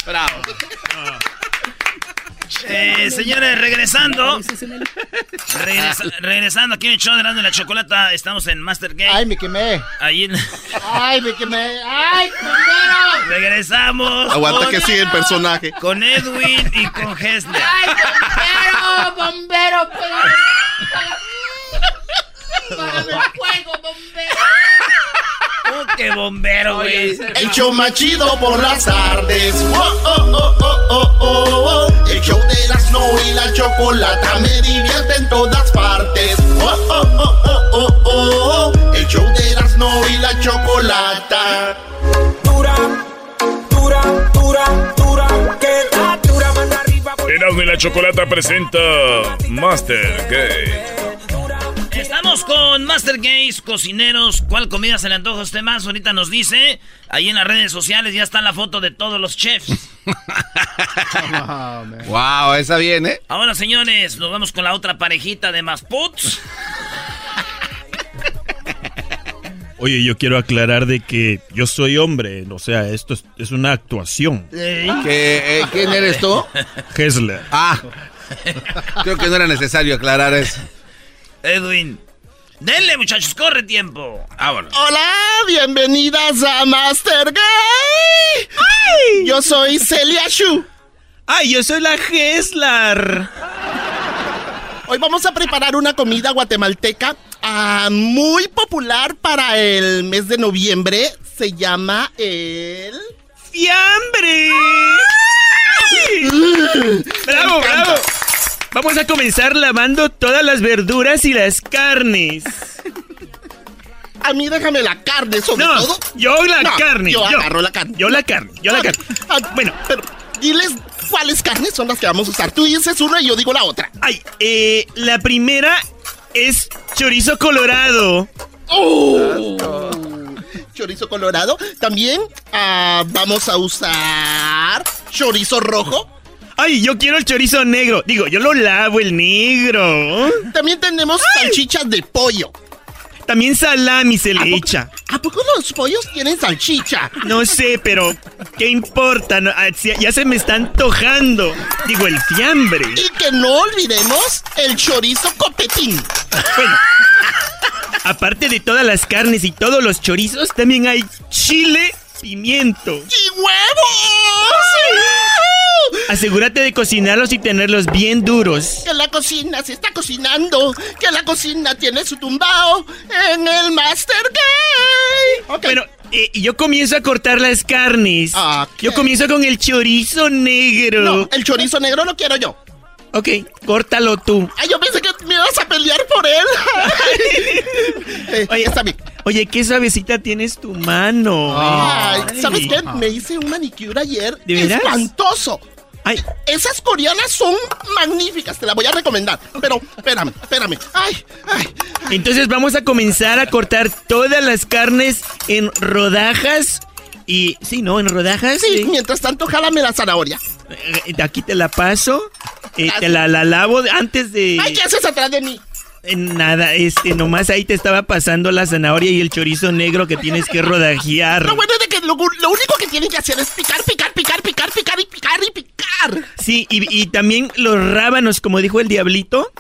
Bravo. Eh, señores, regresando. Regresa- regresando aquí en el show de la Chocolata. Estamos en Master Game. Ay, me quemé. Ahí en- Ay, me quemé. Ay, primero. regresamos. Aguanta con- que sigue el personaje. Con Edwin y con Hessler. Ay, bombero, bombero, Págame el fuego, bombero. ¡Qué bombero, güey! El show más chido por las tardes. Oh, oh, oh, oh, oh, oh, oh. El show de Erasmo y la chocolata me divierte en todas partes. Oh, oh, oh, oh, oh, oh, oh. El show de Erasmo y la chocolata. Dura, dura, dura, dura, que da dura, manda arriba. Erasmo y la Chocolata presenta Master Gay. Vamos con Master Gays, cocineros. ¿Cuál comida se le antoja a usted más? Ahorita nos dice. Ahí en las redes sociales ya está la foto de todos los chefs. wow, esa bien, ¿eh? Ahora, señores, nos vamos con la otra parejita de Masputs. Oye, yo quiero aclarar de que yo soy hombre, o sea, esto es, una actuación. ¿Qué, eh, ¿Quién eres tú? Hessler. Ah, creo que no era necesario aclarar eso. Edwin, denle muchachos, corre tiempo. Hola, bienvenidas a Master Gay. ¡Ay! Yo soy Celia Shu. ¡Ay, yo soy la Hessler! Hoy vamos a preparar una comida guatemalteca ah, muy popular para el mes de noviembre. Se llama el... ¡Fiambre! ¡Bravo, bravo! Vamos a comenzar lavando todas las verduras y las carnes. A mí déjame la carne, sobre no, todo. Yo la carne. Yo, agarro la carne. Yo la carne, yo la carne. Ah, bueno, pero diles cuáles carnes son las que vamos a usar. Tú dices una y yo digo la otra. Ay, eh, la primera es chorizo colorado. Oh. Chorizo colorado. También ah, vamos a usar chorizo rojo. Ay, yo quiero el chorizo negro. Digo, yo lo lavo el negro. También tenemos salchichas de pollo. También salami se le echa. ¿A poco los pollos tienen salchicha? No sé, pero ¿qué importa? Ah, ya se me está antojando. Digo, el fiambre. Y que no olvidemos el chorizo copetín. Bueno, aparte de todas las carnes y todos los chorizos, también hay chile pimiento. ¡Y huevos! Asegúrate de cocinarlos y tenerlos bien duros. Que la cocina se está cocinando. Que la cocina tiene su tumbao en el Master Game. Bueno, eh, yo comienzo a cortar las carnes. Yo comienzo con el chorizo negro. No, el chorizo negro lo quiero yo. Ok, córtalo tú. Ay, yo pensé que me ibas a pelear por él. Eh, oye, está bien. Oye, qué suavecita tienes tu mano. Ay, ¿sabes qué? Me hice un manicure ayer. ¿De veras? Espantoso. Ay. Esas coreanas son magníficas, te las voy a recomendar. Pero, espérame, espérame. Ay, ay, Entonces vamos a comenzar a cortar todas las carnes en rodajas. Y, sí, ¿no? En rodajas. Sí, mientras tanto, jálame la zanahoria. Eh, aquí te la paso. Eh, te la, la lavo antes de... Ay, ¿qué haces atrás de mí? Nada, este, nomás ahí te estaba pasando la zanahoria y el chorizo negro que tienes que rodajear. Lo bueno de que lo, único que tienen que hacer es picar, picar, picar, picar, picar y picar y picar. Sí, y, también los rábanos, como dijo el diablito.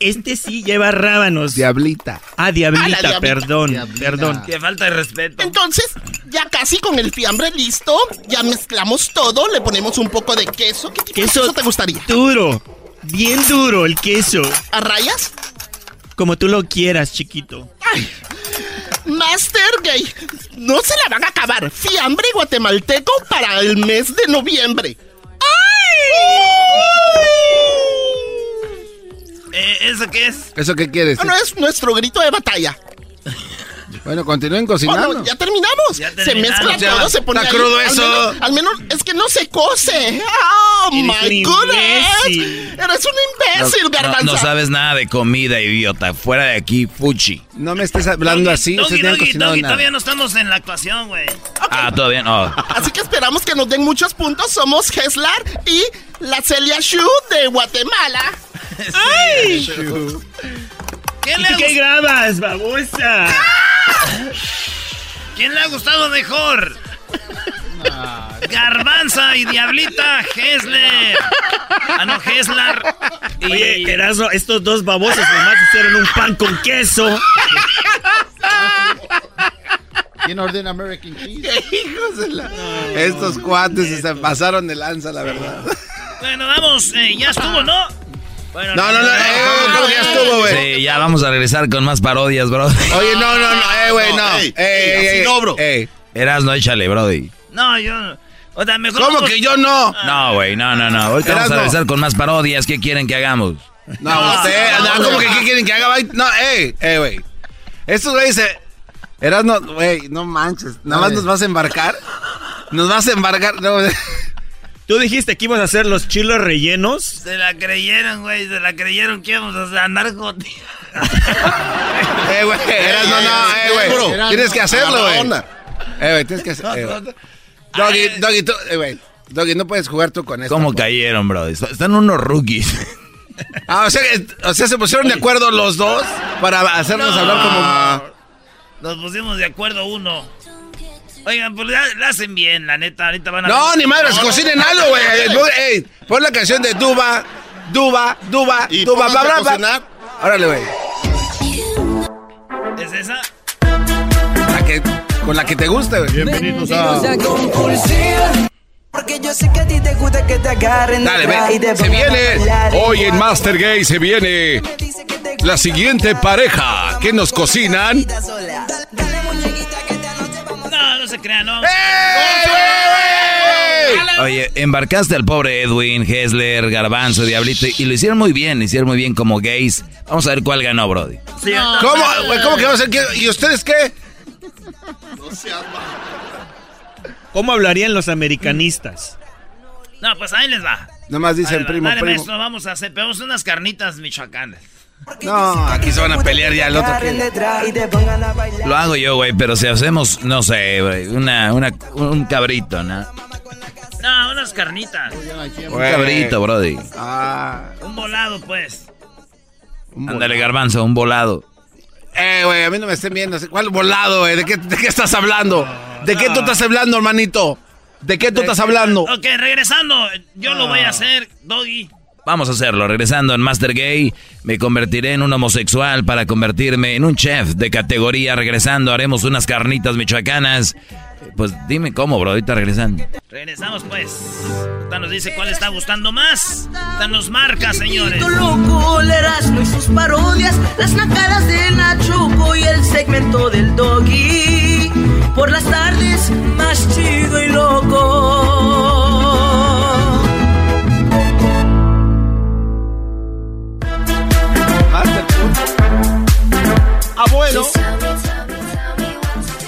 Este sí lleva rábanos. Diablita. Ah, diablita, perdón, perdón. Qué falta de respeto. Entonces, ya casi con el fiambre listo, ya mezclamos todo, le ponemos un poco de queso. ¿Qué tipo queso de queso te gustaría? Duro, bien duro el queso. ¿A rayas? Como tú lo quieras, chiquito. Ay, Master Gay, no se la van a acabar. Fiambre guatemalteco para el mes de noviembre. ¡Ay! Eh, ¿Eso qué es? ¿Eso qué quieres? Bueno, es nuestro grito de batalla. Bueno, continúen cocinando. ya terminamos. Se mezcla todo, se pone. Está crudo eso. Al menos, es que no se cose. Oh my goodness. Eres un imbécil, garbanzo. No, sabes nada de comida, idiota. Fuera de aquí, fuchi. No me estés hablando así. Doggy, doggy, doggy, todavía no estamos en la actuación, güey. Ah, todavía no. Así que esperamos que nos den muchos puntos. Somos Heslar y la Celia Shu de Guatemala. ¡Ay! ¿Qué, le ¿Qué grabas, babosa? ¿Quién le ha gustado mejor? Garbanza y Diablita Hesler. Ah, no, Heslar. Y... Oye, Erasmo, estos dos babosos nomás hicieron un pan con queso. ¿Quién ordena American Cheese? hijos de la... Estos cuates se pasaron de lanza, la verdad. Bueno, vamos, eh, ya estuvo, ¿no? No, no, no, eh, que ya estuvo, güey. Sí, ya vamos a regresar con más parodias, bro. Oye, no, no, no, eh, güey, no. Ey, ey, ey, no, bro. Ey. Eras, no, échale, brody. No, yo... O sea, mejor ¿Cómo que yo no? No, güey, no, no, no. Ahorita vamos a regresar con más parodias. ¿Qué quieren que hagamos? No, usted, no, ¿cómo que qué quieren que haga? No, ey, ey, güey. Estos güeyes se... Eras, no, güey, no manches. Nada más nos vas a embarcar. Nos vas a embarcar. No, Tú dijiste que ibas a hacer los chilos rellenos. Se la creyeron, güey. Se la creyeron que íbamos a andar jodidos. eh, güey, eras no, no, eh, güey. Tienes que hacerlo, güey. Eh, güey, tienes que hacerlo. Doggy, Doggy, tú, eh, güey. Doggy, no puedes jugar tú con esto. ¿Cómo cayeron, bro? Están unos rookies. Ah, o sea, o sea, se pusieron de acuerdo los dos para hacernos hablar como. Nos pusimos de acuerdo uno. Oigan, pues la, hacen bien, la neta. Ahorita van a. No, ni madre, no, cocinen algo, güey. Ey, pon la canción de Duba, Duba, Duba, Duba, bla, bla, bla. Órale, güey. ¿Es esa? La que, con la que te gusta, güey. Bienvenidos a. Porque yo sé que a ti te gusta que te agarren. Dale, ve. Se viene. Hoy en Master Gay se viene la siguiente pareja que nos cocinan. No se crean, no. Oye, embarcaste al pobre Edwin, Hessler, Garbanzo, Diablito y lo hicieron muy bien, lo hicieron muy bien como gays. Vamos a ver cuál ganó, Brody. ¿Cómo? ¿Cómo que va a ser? ¿Y ustedes qué? No seas ¿Cómo hablarían los americanistas? No, pues ahí les va. Nomás dicen primo, dale, primo. Maestro, vamos a hacer, pegamos unas carnitas michoacanas. No, aquí se van a pelear ya el otro. Lo hago yo, güey, pero si hacemos, no sé, güey, una, una, un cabrito, ¿no? No, unas carnitas. Un cabrito, brody. Ah. Un volado, pues. Ándale, garbanzo, un volado. Eh, güey, a mí no me estén viendo. ¿Cuál volado, güey? ¿De qué, ¿De qué estás hablando? ¿De qué tú estás hablando, hermanito? ¿De qué tú estás hablando? Ok, regresando, yo lo voy a hacer, Doggy. Vamos a hacerlo. Regresando en Master Gay, me convertiré en un homosexual para convertirme en un chef de categoría. Regresando, haremos unas carnitas michoacanas. Pues dime cómo, bro. Ahorita regresando. Regresamos, pues. Ahorita nos dice cuál está gustando más. Ahorita nos marca, señores. loco, Erasmo y sus parodias, las nacadas de Nachoco y el segmento del Doggy. Por las tardes, más chido y loco. Abuelo.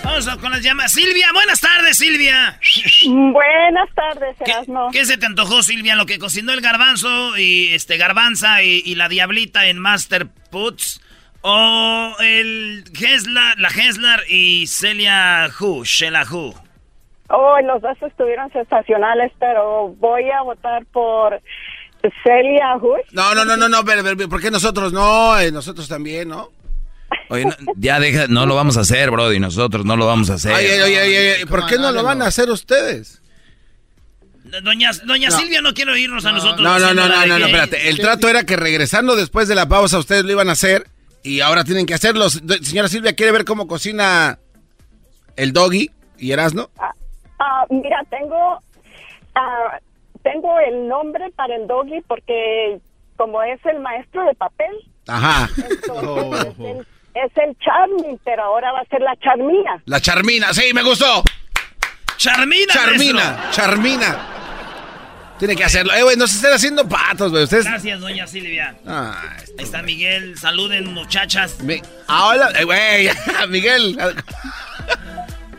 Vamos con las llamas. Silvia, buenas tardes, Silvia. Buenas tardes, Erasmo. ¿Qué se te antojó, Silvia? Lo que cocinó el garbanzo y este garbanza y, y la diablita en Master Puts. O el Heslar, la Heslar y Celia Hu, Sheila Hu. Oh, los dos estuvieron sensacionales, pero voy a votar por Celia Hush. No, no, no, no, no, pero, pero, ¿por qué nosotros no? Eh, nosotros también, ¿no? Oye, no, ya deja, no lo vamos a hacer, Brody, nosotros no lo vamos a hacer. Oye, oye, oye, ¿por qué no lo van a hacer ustedes? Doña, doña No. Silvia no quiere oírnos a nosotros. No, no, no, no, no, no, que- espérate. El trato era que regresando después de la pausa ustedes lo iban a hacer y ahora tienen que hacerlo. Señora Silvia, ¿quiere ver cómo cocina el doggy y Erasno? Ah, mira, tengo, ah, tengo el nombre para el doggy porque como es el maestro de papel, Ajá. entonces es, el, es el Charmin, pero ahora va a ser la Charmina. La Charmina, sí, me gustó. Charmina, Charmina, maestro. Charmina. Tiene que hacerlo. Eh, güey, no se estén haciendo patos, güey. Ustedes. Gracias, doña Silvia. Ah, Ahí está Miguel. Saluden, muchachas. Ah, hola, eh, güey, Miguel.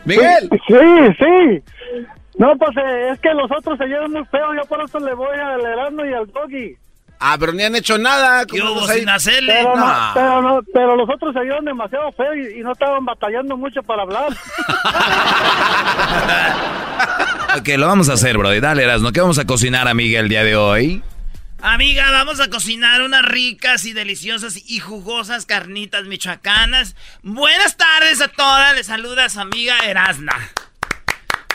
Miguel. Sí, sí. No, pues eh, es que los otros se llevan muy feo, yo por eso le voy al Erasmo y al Doggy. Ah, pero ni han hecho nada. ¿Cómo Yo sin hacerle. Pero, no, No. pero, no, pero los otros se llevan demasiado feo y, y no estaban batallando mucho para hablar. Ok, lo vamos a hacer, Brody. Dale, Erasno, ¿qué vamos a cocinar, amiga, el día de hoy? Amiga, vamos a cocinar unas ricas y deliciosas y jugosas carnitas michoacanas. Buenas tardes a todas. Les saluda su amiga Erasna.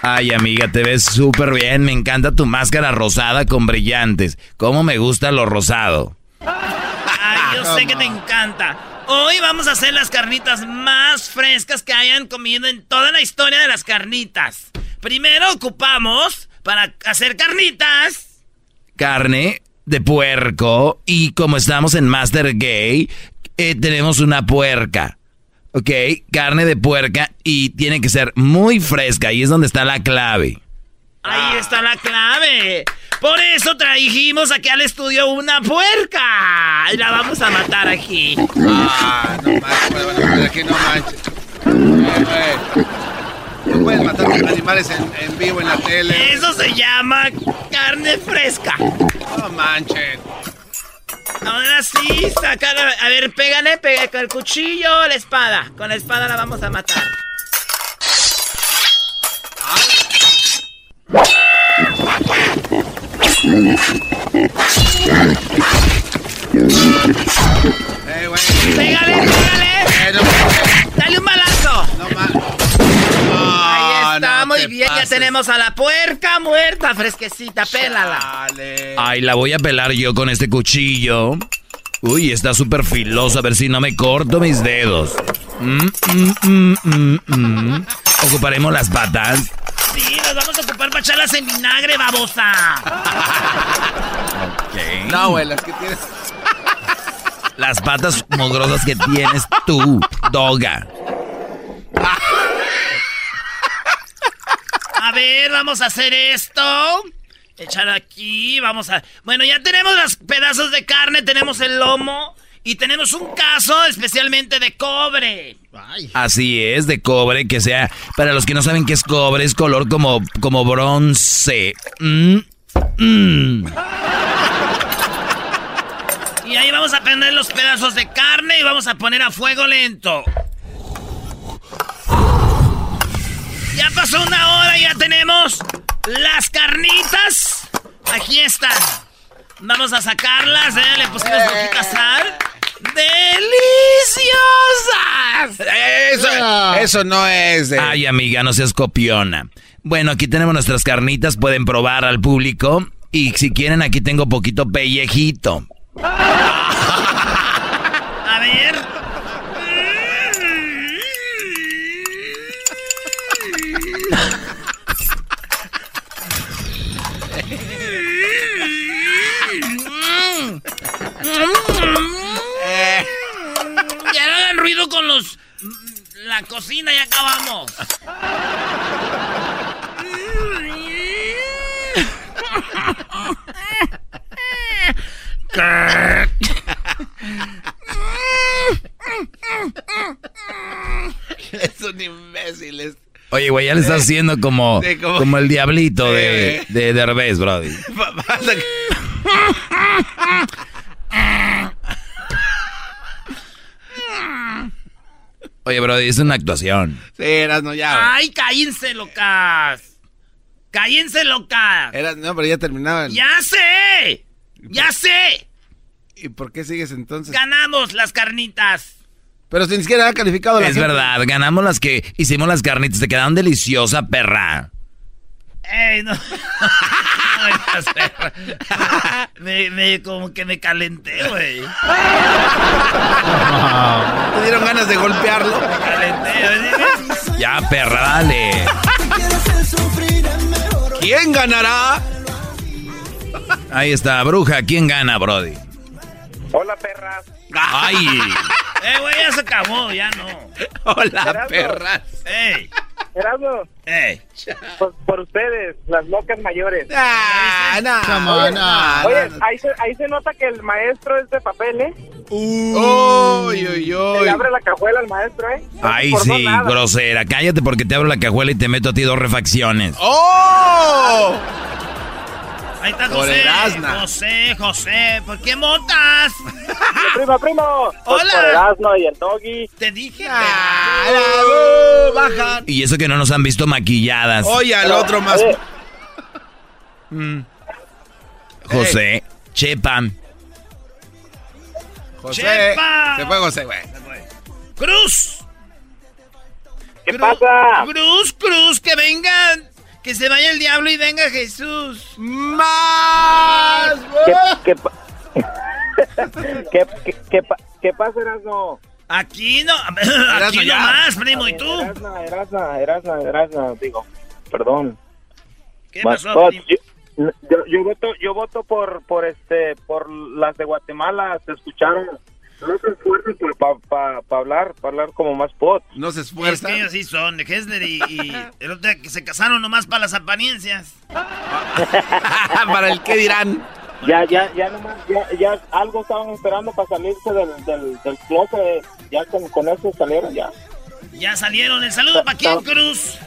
Ay, amiga, te ves súper bien. Me encanta tu máscara rosada con brillantes. ¿Cómo me gusta lo rosado? Ay, yo sé que te encanta. Hoy vamos a hacer las carnitas más frescas que hayan comido en toda la historia de las carnitas. Primero ocupamos para hacer carnitas. Carne de puerco. Y como estamos en Master Gay, eh, tenemos una puerca. ¿Ok? Carne de puerca y tiene que ser muy fresca. Ahí es donde está la clave. Ahí está la clave. Por eso trajimos aquí al estudio una puerca. Y la vamos a matar aquí. Ah, no manches, aquí no manches. No puedes matar animales en, en vivo en la tele. Eso se llama carne fresca. No manchen. Ahora sí, saca la... A ver, pégale, pégale con el cuchillo o la espada. Con la espada la vamos a matar. ¡Pégale, pégale! ¡Dale un balazo! Está, muy bien. Ya tenemos a la puerca muerta, fresquecita. Pélala. Ay, la voy a pelar yo con este cuchillo. Uy, está súper filoso. A ver si no me corto mis dedos. Mm, mm, mm, mm, Ocuparemos las patas. Sí, nos vamos a ocupar para echarlas en vinagre, babosa. Ok. No, güey, las que tienes. Las patas mugrosas que tienes tú, doga. A ver, vamos a hacer esto. Echar aquí, vamos a... Bueno, ya tenemos los pedazos de carne, tenemos el lomo y tenemos un caso especialmente de cobre. Así es, de cobre, que sea... Para los que no saben qué es cobre, es color como, como bronce. Mm, mm. Y ahí vamos a prender los pedazos de carne y vamos a poner a fuego lento. Ya pasó una hora ya tenemos las carnitas. Aquí están. Vamos a sacarlas, ¿eh? Le pusimos poquita sal. ¡Deliciosas! Eso, eso no es de... Ay, amiga, no seas copiona. Bueno, aquí tenemos nuestras carnitas, pueden probar al público. Y si quieren, aquí tengo poquito pellejito. A ver. Ya no hagan ruido con los... La cocina, ya acabamos. Son imbéciles. Oye, güey, ya le estás haciendo como, Sí, como- como el diablito de, Sí. de Derbez, brody. Oye, brody, es una actuación. Sí, eras no ya. ¡Ay, cállense, locas! ¡Cállense, locas! Eras, no, pero ya terminaban. ¡Ya sé! ¡Ya sé! ¿Y por qué sigues entonces? ¡Ganamos las carnitas! Pero si ni siquiera ha calificado la Es gente. verdad, ganamos las que hicimos las carnitas, te quedaron deliciosas, perra. ¡Ey, no! Me, me, como que me calenté, güey. Te dieron ganas de golpearlo. Me calenté. Ya, perra, dale. ¿Quién ganará? Ahí está, bruja, ¿quién gana, brody? Hola, perras. Ay, Eh, güey, ya se acabó, ya no. Hola, perras. ¡Ey! Erasmo, ¡Ey! por, por ustedes, las locas mayores. Ah, no. Oye, on, no. oye, ahí, se, ahí se nota que el maestro es de papel, ¿eh? Uy, uy, Se uy. le abre la cajuela al maestro, ¿eh? Ay, sí, nada. grosera. Cállate porque te abro la cajuela y te meto a ti dos refacciones. ¡Oh! Ahí está Por José. Erasna. José, José, ¿por qué motas? Primo, primo. Pues Hola. Por Erasmo y el doggy. Te dije. Ah, la- uh, bajan. Y eso que no nos han visto maquilladas. Oye, al otro más. Oye, José, Chepa. José. Chepa. Se fue José, güey. ¡Cruz! ¿Qué Cru- pasa? Cruz, Cruz, que vengan. Que se vaya el diablo y venga Jesús. ¡Más! ¿Qué, qué, pa- ¿Qué, qué, qué, pa- qué pasa, Erasmo? Aquí no. Erasmo, Aquí ya. no más, primo. ¿Y tú? Erasmo, Erasmo, Erasmo, Erasmo, digo, perdón. ¿Qué pasó, primo? yo, yo, yo voto, yo voto por, por este, por las de Guatemala, se escucharon. No se esfuerzan para pa, pa hablar, para hablar como más pot. No se Es esfuerza. que ellos sí son de Hessler y, y el otro día que se casaron nomás para las apariencias. Para el que dirán. Ya, ya, ya nomás, ya, ya algo estaban esperando para salirse del, del, del closet, ya con, con eso salieron ya. Ya salieron. ¿El saludo para quién, Cruz?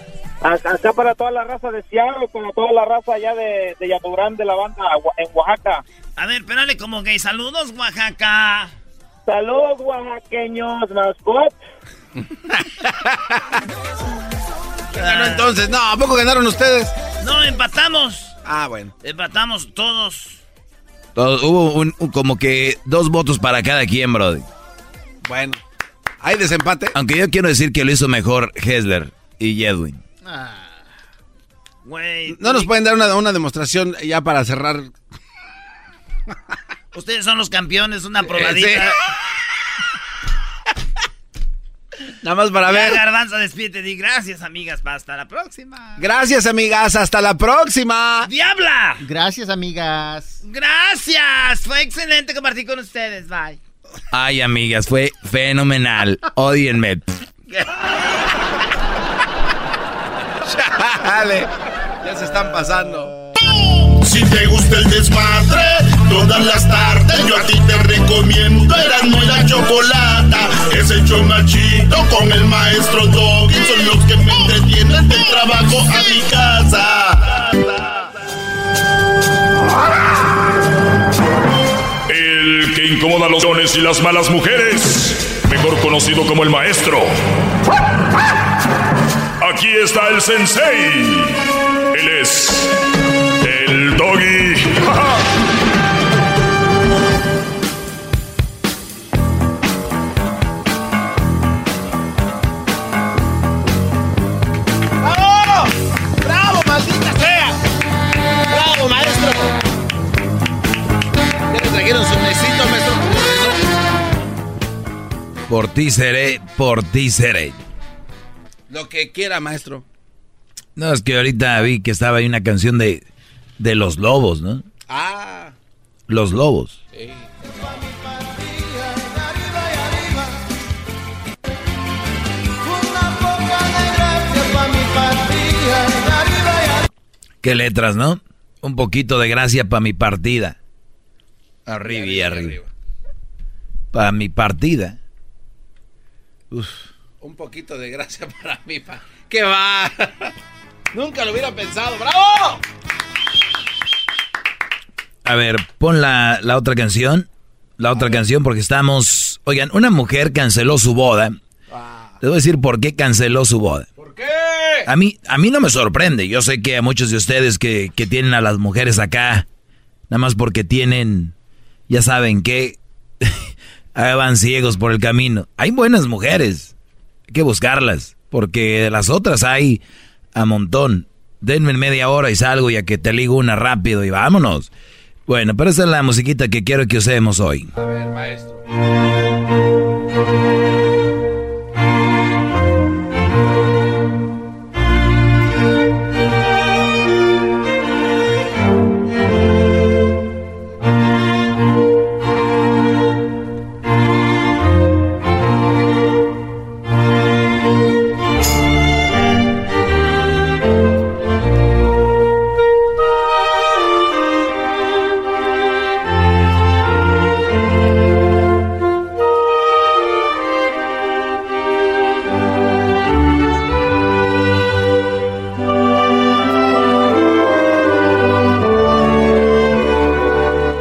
Acá para toda la raza de Seattle, para toda la raza allá de, de Yaturán de la banda en Oaxaca. A ver, espérale como gay. Saludos, Oaxaca. Saludos, oaxaqueños, mascot. ganó entonces? No, ¿a poco ganaron ustedes? No, empatamos. Ah, bueno. Empatamos todos. todos hubo un, como que dos votos para cada quien, Brody. Bueno. ¿Hay desempate? Aunque yo quiero decir que lo hizo mejor Hessler y Edwin. Ah. ¿No nos pueden dar una, una demostración ya para cerrar? Ustedes son los campeones, una probadita. Nada más para ver. Garbanzo, despídete. Di gracias, amigas. Hasta la próxima. Gracias, amigas. Hasta la próxima. ¡Diabla! Gracias, amigas. Gracias. Fue excelente compartir con ustedes. Bye. Ay, amigas, fue fenomenal. Odienme. Chale. Ya se están pasando. Si te gusta el desmadre, todas las tardes yo a ti te recomiendo Eran y la Chocolata. Es el machito con el maestro Doggy. Son los que me entretienen del trabajo a mi casa. El que incomoda a los dones y las malas mujeres, mejor conocido como el maestro. Aquí está el sensei. Él es Por ti seré, por ti seré. Lo que quiera, maestro. No, es que ahorita vi que estaba ahí una canción de, de los lobos, ¿no? Ah. Los lobos. Sí. Qué letras, ¿no? Un poquito de gracia para mi partida. Arriba y arriba. Para mi partida. Uf. Un poquito de gracia para mí. Pa ¡Qué va! Nunca lo hubiera pensado. ¡Bravo! A ver, pon la, la otra canción. La otra canción porque estamos... Oigan, una mujer canceló su boda. Ah. Les voy a decir por qué canceló su boda. ¿Por qué? A mí, a mí no me sorprende. Yo sé que a muchos de ustedes que, que tienen a las mujeres acá, nada más porque tienen, ya saben que van ciegos por el camino. Hay buenas mujeres. Hay que buscarlas. Porque las otras hay a montón. Denme media hora y salgo ya que te ligo una rápido y vámonos. Bueno, pero esa es la musiquita que quiero que usemos hoy. A ver, maestro.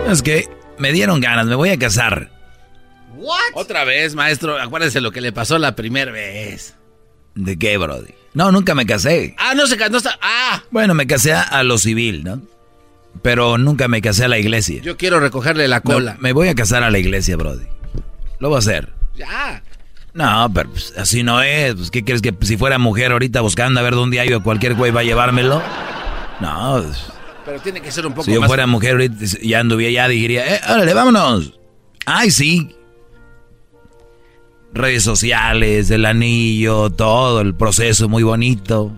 Es que me dieron ganas, me voy a casar. ¿What? Otra vez, maestro. Acuérdese lo que le pasó la primera vez. ¿De qué, Brody? No, nunca me casé. Ah, no se casó. No ah. Bueno, me casé a lo civil, ¿no? Pero nunca me casé a la iglesia. Yo quiero recogerle la cola. me voy a casar a la iglesia, Brody. Lo voy a hacer. Ya. No, pero pues, así no es. Pues, ¿Qué quieres que si fuera mujer ahorita buscando a ver dónde hay o cualquier güey va a llevármelo? No. Pues, pero tiene que ser un poco Si yo fuera mujer ahorita ya anduviera, ya diría, eh, órale, vámonos. Ay, sí. Redes sociales, el anillo, todo, el proceso muy bonito.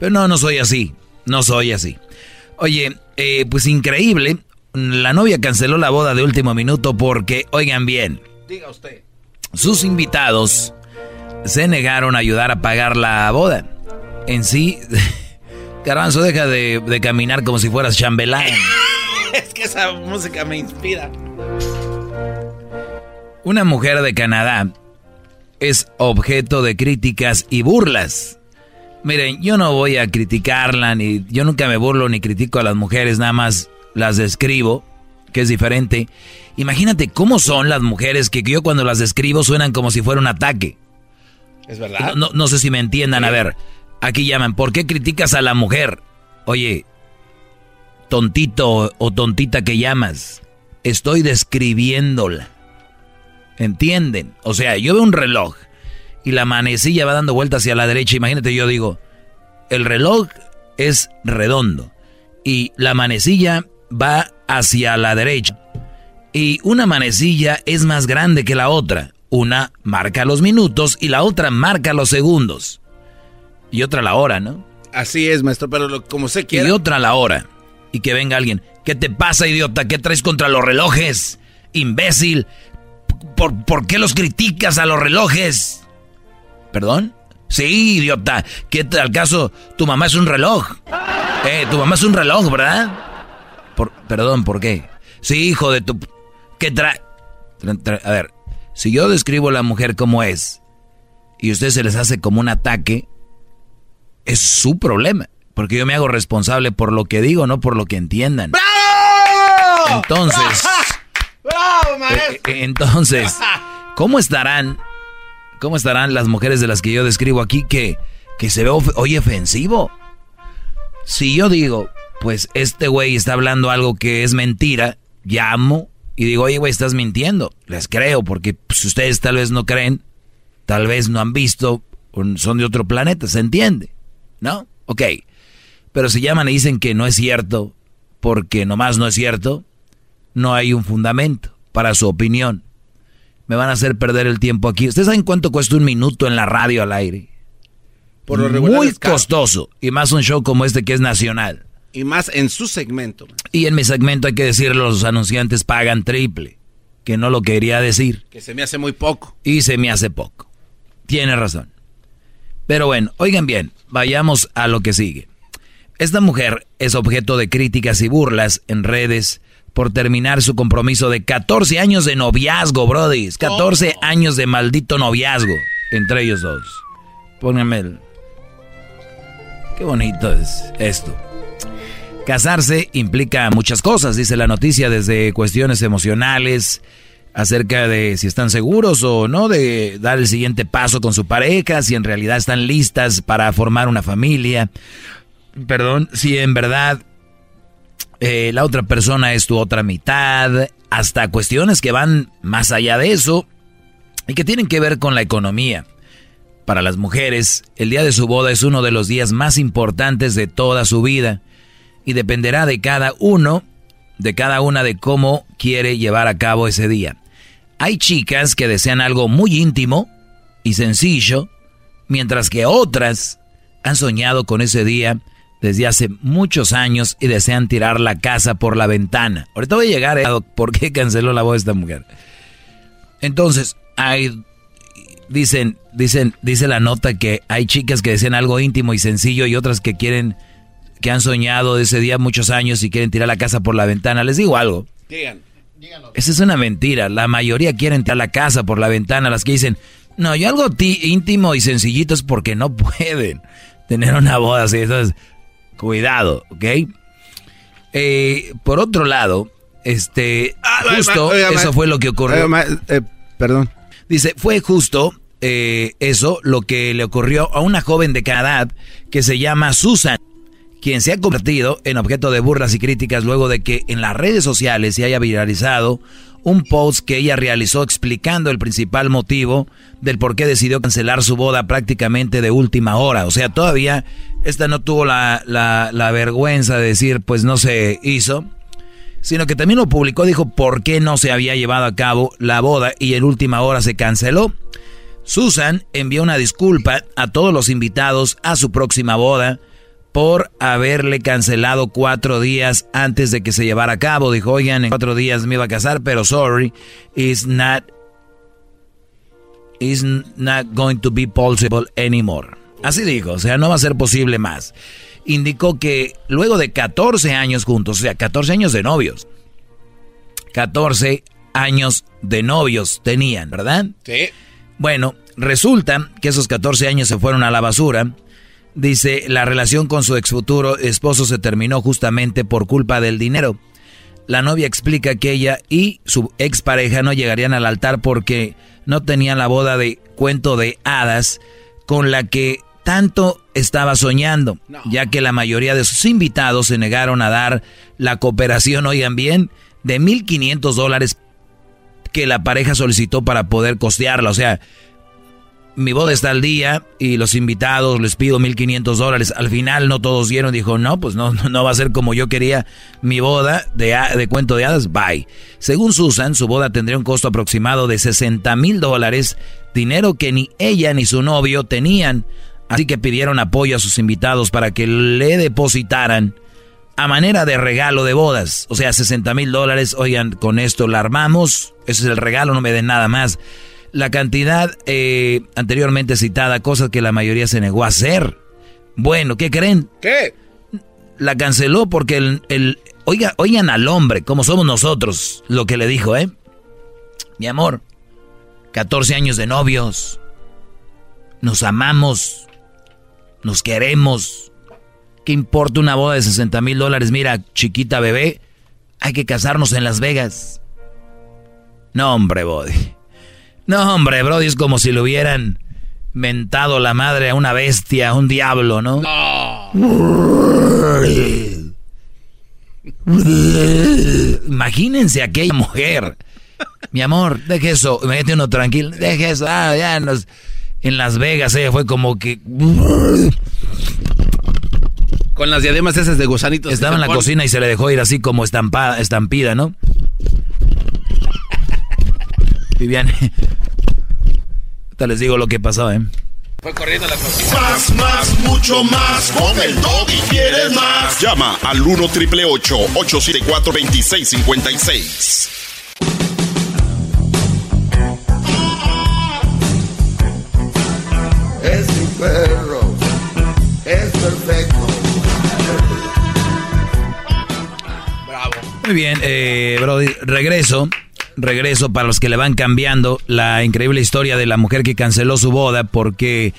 Pero no, no soy así. No soy así. Oye, eh, pues increíble. La novia canceló la boda de último minuto porque, oigan bien. Diga usted. Sus invitados se negaron a ayudar a pagar la boda. En sí. Garbanzo, deja de, caminar como si fueras chambelán. es que esa música me inspira. Una mujer de Canadá es objeto de críticas y burlas. Miren, yo no voy a criticarla, ni yo nunca me burlo ni critico a las mujeres, nada más las describo, que es diferente. Imagínate cómo son las mujeres que yo cuando las describo suenan como si fuera un ataque. Es verdad. No, no sé si me entiendan. A ver, aquí llaman, ¿por qué criticas a la mujer? Oye, tontito o tontita que llamas, estoy describiéndola. ¿Entienden? O sea, yo veo un reloj y la manecilla va dando vueltas hacia la derecha. Imagínate, yo digo, el reloj es redondo y la manecilla va hacia la derecha. Y una manecilla es más grande que la otra. Una marca los minutos y la otra marca los segundos. Y otra la hora, ¿no? Así es, maestro, pero como sé quiere. Y otra la hora. Y que venga alguien. ¿Qué te pasa, idiota? ¿Qué traes contra los relojes? Imbécil. ¿Por, ¿Por qué los criticas a los relojes? ¿Perdón? Sí, idiota. ¿Qué tal caso? Tu mamá es un reloj. Eh, tu mamá es un reloj, ¿verdad? Por, perdón, ¿por qué? Sí, hijo de tu... ¿Qué trae? A ver, si yo describo a la mujer como es y a ustedes se les hace como un ataque, es su problema. Porque yo me hago responsable por lo que digo, no por lo que entiendan. ¡Bravo! Entonces... ¡Bravo, maestro! Eh, eh, entonces, ¿cómo estarán ¿Cómo estarán las mujeres de las que yo describo aquí que, que se ve hoy ofensivo? Si yo digo, pues este güey está hablando algo que es mentira, llamo y digo, oye güey, estás mintiendo. Les creo, porque si ustedes tal vez no creen, tal vez no han visto, son de otro planeta, ¿se entiende? ¿No? Ok. Pero si llaman y dicen que no es cierto, porque nomás no es cierto, no hay un fundamento para su opinión me van a hacer perder el tiempo aquí. ¿Ustedes saben cuánto cuesta un minuto en la radio al aire? Por lo Muy costoso. Y más un show como este que es nacional. Y más en su segmento. Y en mi segmento hay que decirlo, los anunciantes pagan triple. Que no lo quería decir. Que se me hace muy poco. Y se me hace poco. Tiene razón. Pero bueno, oigan bien, vayamos a lo que sigue. Esta mujer es objeto de críticas y burlas en redes por terminar su compromiso de 14 años de noviazgo, Brody. 14 años de maldito noviazgo entre ellos dos. Pónganme el... Qué bonito es esto. Casarse implica muchas cosas, dice la noticia, desde cuestiones emocionales, acerca de si están seguros o no de dar el siguiente paso con su pareja, si en realidad están listas para formar una familia. Perdón, si en verdad eh, la otra persona es tu otra mitad, hasta cuestiones que van más allá de eso y que tienen que ver con la economía. Para las mujeres, el día de su boda es uno de los días más importantes de toda su vida y dependerá de cada uno, de cada una de cómo quiere llevar a cabo ese día. Hay chicas que desean algo muy íntimo y sencillo, mientras que otras han soñado con ese día desde hace muchos años y desean tirar la casa por la ventana. Ahorita voy a llegar a por qué canceló la voz esta mujer. Entonces, hay dicen, dicen, dice la nota que hay chicas que desean algo íntimo y sencillo y otras que quieren que han soñado de ese día muchos años y quieren tirar la casa por la ventana. Les digo algo. Digan. Esa es una mentira. La mayoría quieren tirar la casa por la ventana. Las que dicen, no, yo algo íntimo y sencillito es porque no pueden tener una boda así. Entonces, Cuidado, ¿ok? Eh, por otro lado, este, ah, justo eso fue lo que ocurrió. Eh, perdón. Dice, fue justo eh, eso lo que le ocurrió a una joven de cada edad que se llama Susan, quien se ha convertido en objeto de burlas y críticas luego de que en las redes sociales se haya viralizado un post que ella realizó explicando el principal motivo del por qué decidió cancelar su boda prácticamente de última hora. O sea, todavía esta no tuvo la, la, vergüenza de decir, pues no se hizo, sino que también lo publicó, dijo por qué no se había llevado a cabo la boda y en última hora se canceló. Susan envió una disculpa a todos los invitados a su próxima boda por haberle cancelado cuatro días antes de que se llevara a cabo. Dijo, oigan, en cuatro días me iba a casar, pero sorry, it's not, it's not going to be possible anymore. Así dijo, o sea, no va a ser posible más. Indicó que luego de 14 años juntos, o sea, 14 años de novios, 14 años de novios tenían, ¿verdad? Sí. Bueno, resulta que esos 14 años se fueron a la basura Dice, la relación con su ex futuro esposo se terminó justamente por culpa del dinero. La novia explica que ella y su expareja no llegarían al altar porque no tenían la boda de cuento de hadas con la que tanto estaba soñando, ya que la mayoría de sus invitados se negaron a dar la cooperación, oigan bien, de 1.500 dólares que la pareja solicitó para poder costearla. O sea, mi boda está al día y los invitados les pido 1.500 dólares. Al final no todos dieron, dijo, no, pues no, no va a ser como yo quería mi boda de, de cuento de hadas, bye. Según Susan, su boda tendría un costo aproximado de 60 mil dólares, dinero que ni ella ni su novio tenían. Así que pidieron apoyo a sus invitados para que le depositaran a manera de regalo de bodas. O sea, 60 mil dólares, oigan, con esto la armamos, ese es el regalo, no me den nada más la cantidad eh, anteriormente citada, cosas que la mayoría se negó a hacer. Bueno, ¿qué creen? ¿Qué? La canceló porque el, el oiga, oigan al hombre, como somos nosotros, lo que le dijo, ¿eh? Mi amor, 14 años de novios, nos amamos, nos queremos. ¿Qué importa una boda de 60 mil dólares? Mira, chiquita bebé, hay que casarnos en Las Vegas. No, hombre, Body. No, hombre, Brody, es como si le hubieran mentado la madre a una bestia, a un diablo, ¿no? Imagínense aquella mujer. Mi amor, deje eso, mete uno tranquilo, deje eso, ah, ya en Las Vegas ella fue como que... Con las diademas esas de gusanitos. Estaba en la cocina y se le dejó ir así como estampada, estampida, ¿no? Viviane. Ahorita les digo lo que pasó, ¿eh? Fue corriendo la cocina. Más, más, mucho más. Con el y quieres más. Llama al 1 triple 874 2656. Es mi perro. Es perfecto. Bravo. Muy bien, eh, Brody, regreso regreso para los que le van cambiando la increíble historia de la mujer que canceló su boda porque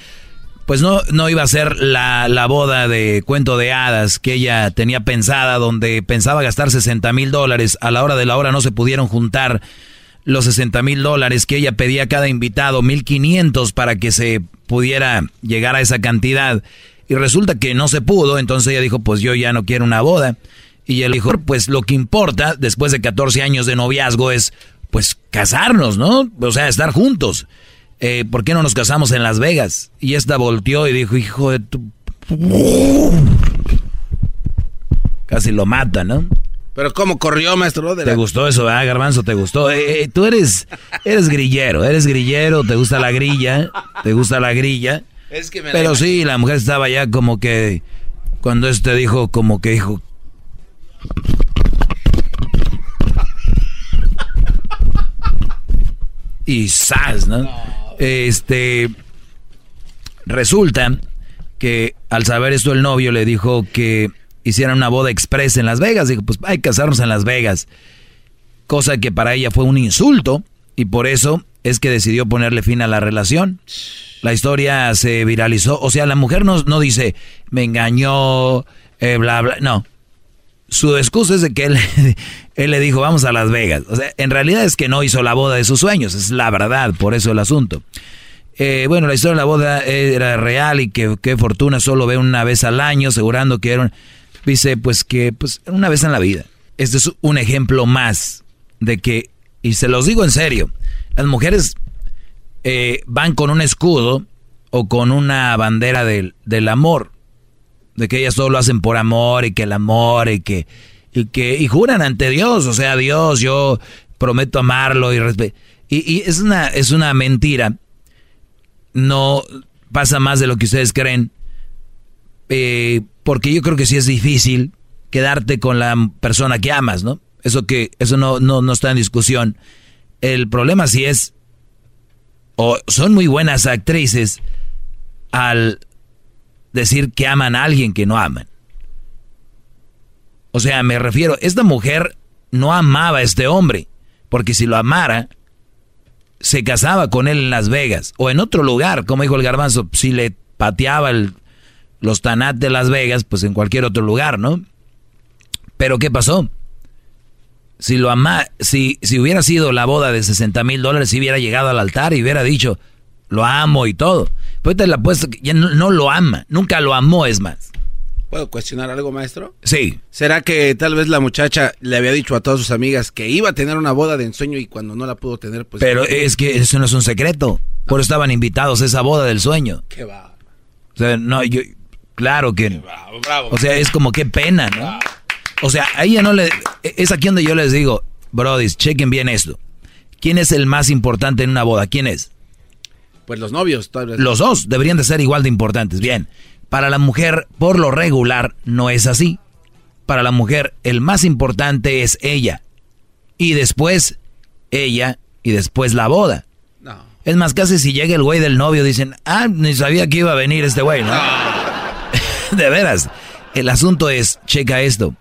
pues no, no iba a ser la, la boda de cuento de hadas que ella tenía pensada, donde pensaba gastar 60 mil dólares. A la hora de la hora no se pudieron juntar los 60 mil dólares que ella pedía a cada invitado, 1500 para que se pudiera llegar a esa cantidad. Y resulta que no se pudo, entonces ella dijo, pues yo ya no quiero una boda. Y él dijo, pues lo que importa después de 14 años de noviazgo es, pues, casarnos, ¿no? O sea, estar juntos. Eh, ¿Por qué no nos casamos en Las Vegas? Y esta volteó y dijo, hijo de tu... Casi lo mata, ¿no? Pero ¿cómo corrió, maestro? ¿Te gustó eso, ah, Garbanzo? ¿Te gustó? Eh, eh, tú eres, eres grillero, eres grillero, te gusta la grilla, te gusta la grilla. Es que me Pero sí, la mujer estaba ya como que, cuando este dijo, como que dijo, y sas, ¿no? Este resulta que al saber esto el novio le dijo que hicieran una boda express en Las Vegas. Dijo, pues hay que casarnos en Las Vegas. Cosa que para ella fue un insulto y por eso es que decidió ponerle fin a la relación. La historia se viralizó. O sea, la mujer no, no dice, me engañó, eh, bla, bla. No, su excusa es de que él, le dijo, vamos a Las Vegas. O sea, en realidad es que no hizo la boda de sus sueños, es la verdad, por eso el asunto. Eh, bueno, la historia de la boda era real y que fortuna solo ve una vez al año, asegurando que era dice pues que pues una vez en la vida. Este es un ejemplo más de que, y se los digo en serio, las mujeres eh, van con un escudo o con una bandera del, del amor de que ellas todo lo hacen por amor y que el amor y que y que y juran ante Dios, o sea, Dios, yo prometo amarlo y respetar. Y, es una es una mentira. No pasa más de lo que ustedes creen. Eh, porque yo creo que sí es difícil quedarte con la persona que amas, ¿no? Eso que eso no no no está en discusión. El problema sí es o son muy buenas actrices al decir que aman a alguien que no aman. O sea, me refiero, esta mujer no amaba a este hombre, porque si lo amara, se casaba con él en Las Vegas o en otro lugar, como dijo el garbanzo, si le pateaba los Tanat de Las Vegas, pues en cualquier otro lugar, ¿no? Pero ¿qué pasó? Si lo ama, si, si hubiera sido la boda de 60 mil dólares, si hubiera llegado al altar y hubiera dicho, lo amo y todo. Pero te la apuesto que ya no, lo ama, nunca lo amó, es más. ¿Puedo cuestionar algo, maestro? Sí. ¿Será que tal vez la muchacha le había dicho a todas sus amigas que iba a tener una boda de ensueño y cuando no la pudo tener, pues... Pero es que eso no es un secreto. Por eso estaban invitados a esa boda del sueño. Qué va. O sea, no, yo... Claro que... o sea, es como qué pena, ¿no? O sea, a ella no le... Es aquí donde yo les digo, Brody, chequen bien esto. ¿Quién es el más importante en una boda? ¿Quién es? Pues los novios. Los dos deberían de ser igual de importantes. Bien, para la mujer, por lo regular, no es así. Para la mujer, el más importante es ella. Y después, ella, y después la boda. No. Es más, casi si llega el güey del novio, dicen, ah, ni sabía que iba a venir este güey, ¿no? de veras. El asunto es, checa esto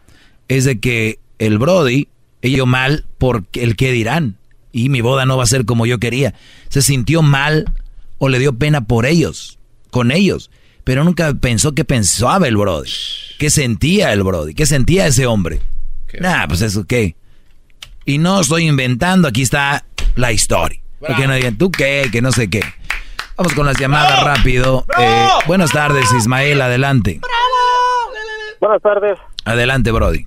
es de que el Brody, ello mal por el que dirán. Y mi boda no va a ser como yo quería. Se sintió mal o le dio pena por ellos, con ellos. Pero nunca pensó qué pensaba el Brody. ¿Qué sentía el Brody? ¿Qué sentía ese hombre? Nah, pues eso qué. Y no estoy inventando, aquí está la historia. Porque no digan, ¿tú qué? Que no sé qué. Vamos con las llamadas rápido. Eh, buenas tardes, Ismael, adelante. Buenas tardes. Adelante, Brody.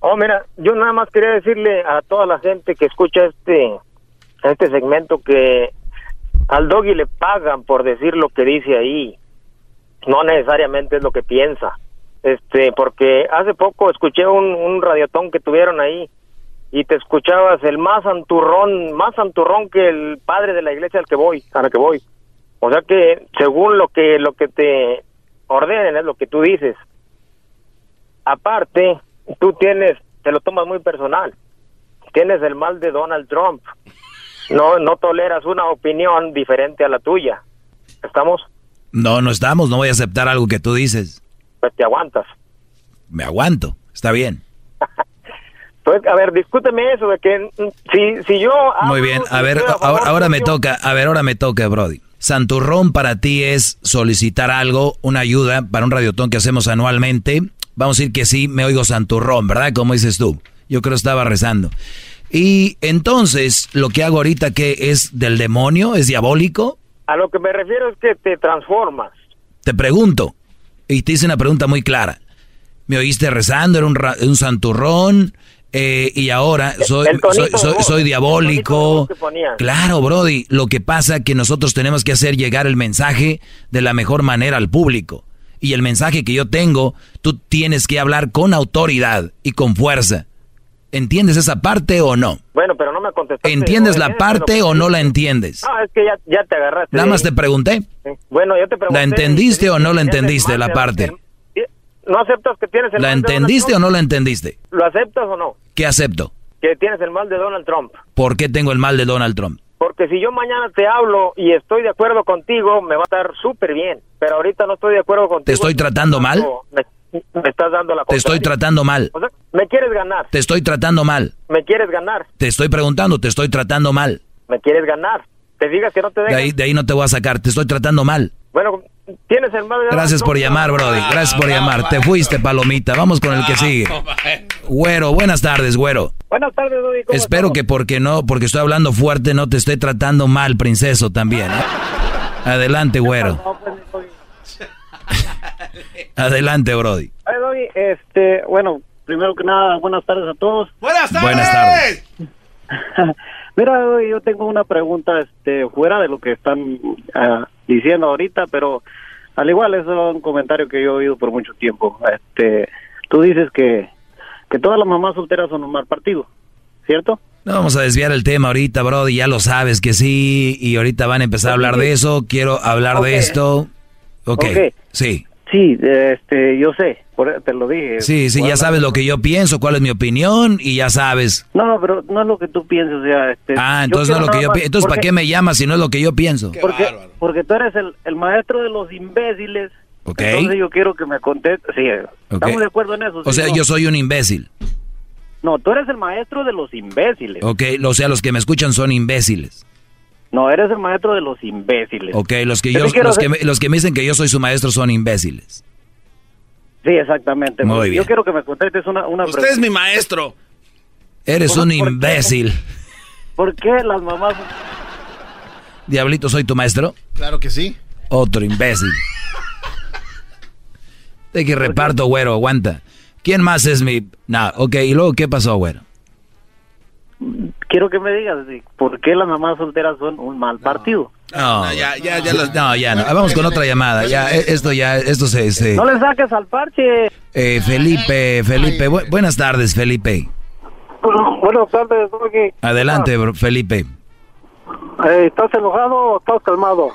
Oh, mira, yo nada más quería decirle a toda la gente que escucha este este segmento que al doggy le pagan por decir lo que dice ahí. No necesariamente es lo que piensa. Este, porque hace poco escuché un, un radiotón que tuvieron ahí y te escuchabas el más santurrón, más santurrón que el padre de la iglesia al que voy, a que voy. O sea que según lo que lo que te ordenen es lo que tú dices. Aparte, tú tienes, te lo tomas muy personal. Tienes el mal de Donald Trump. No, no toleras una opinión diferente a la tuya. ¿Estamos? No, no estamos. No voy a aceptar algo que tú dices. Pues te aguantas. Me aguanto. Está bien. pues, a ver, discúteme eso de que mm, si, si yo... Muy bien. A ver, ahora, ahora me toca. A ver, ahora me toca, Brody. Santurrón para ti es solicitar algo, una ayuda para un radiotón que hacemos anualmente Vamos a decir que sí, me oigo santurrón, ¿verdad? Como dices tú. Yo creo que estaba rezando. Y entonces, lo que hago ahorita, que es del demonio? ¿Es diabólico? A lo que me refiero es que te transformas. Te pregunto, y te hice una pregunta muy clara. ¿Me oíste rezando? ¿Era un, un santurrón? Eh, y ahora soy, soy, soy, diabólico. Claro, Brody. Lo que pasa es que nosotros tenemos que hacer llegar el mensaje de la mejor manera al público y el mensaje que yo tengo, tú tienes que hablar con autoridad y con fuerza. ¿Entiendes esa parte o no? Bueno, pero no me contestaste. ¿Entiendes la parte o no la entiendes? Ah, es que ya, te agarraste. Nada más te pregunté. Bueno, yo te pregunté. ¿La entendiste o no la entendiste la parte? ¿No aceptas que tienes el ¿La entendiste o no la entendiste? ¿Lo aceptas o no? ¿Qué acepto? Que tienes el mal de Donald Trump. ¿Por qué tengo el mal de Donald Trump? Porque si yo mañana te hablo y estoy de acuerdo contigo, me va a estar súper bien. Pero ahorita no estoy de acuerdo contigo. ¿Te estoy tratando mal? Me, estás dando la Te estoy tratando mal. me quieres ganar. Te estoy tratando mal. Me quieres ganar. Te estoy preguntando, te estoy tratando mal. Me quieres ganar. Te digas que no te dejas. De ahí, de ahí no te voy a sacar, te estoy tratando mal. Bueno, tienes el mal de Gracias por llamar, Brody. Gracias por llamar. Te fuiste, palomita. Vamos con el que sigue. Güero, buenas tardes, güero. Buenas tardes, Brody. Espero que porque no, porque estoy hablando fuerte, no te esté tratando mal, princeso, también. ¿eh? Adelante, güero. Adelante, Brody. Ay, este, bueno, primero que nada, buenas tardes a todos. Buenas tardes. Buenas tardes. Mira, yo tengo una pregunta este, fuera de lo que están ah, diciendo ahorita, pero al igual es un comentario que yo he oído por mucho tiempo. Este, tú dices que, que todas las mamás solteras son un mal partido, ¿cierto? No vamos a desviar el tema ahorita, Brody, ya lo sabes que sí, y ahorita van a empezar a hablar de eso, quiero hablar de esto. Ok, okay. sí. Sí, este, yo sé, te lo dije. Sí, sí, ya sabes lo que yo pienso, cuál es mi opinión y ya sabes. No, pero no es lo que tú piensas, o sea, este, Ah, entonces no es lo que yo pienso. Entonces, ¿para qué me llamas si no es lo que yo pienso? porque, porque tú eres el, maestro de los imbéciles. Ok. Entonces yo quiero que me contestes. Sí, estamos de acuerdo en eso. O sea, yo soy un imbécil. No, tú eres el maestro de los imbéciles. Ok, o sea, los que me escuchan son imbéciles. No, eres el maestro de los imbéciles. Ok, los que, Yo los, que me, los que me dicen que yo soy su maestro son imbéciles. Sí, exactamente. Muy Yo bien. quiero que me contestes una, una Usted es mi maestro. Eres ¿Por- un por qué? imbécil. ¿Por qué las mamás... Diablito, ¿soy tu maestro? Claro que sí. Otro imbécil. De que reparto, güero, aguanta. ¿Quién más es mi...? No, ok, ¿y luego qué pasó, güero? Quiero que me digas por qué las mamás solteras son un mal partido. No, ya, ya, ya. No, ya no. Vamos con otra llamada. Ya, eh, esto ya, esto se... se- No le saques al parche. Eh, Felipe, Felipe, bu- buenas tardes, Felipe. Buenas tardes, Doggy. Adelante, bro, Felipe. Eh, ¿Estás enojado o estás calmado?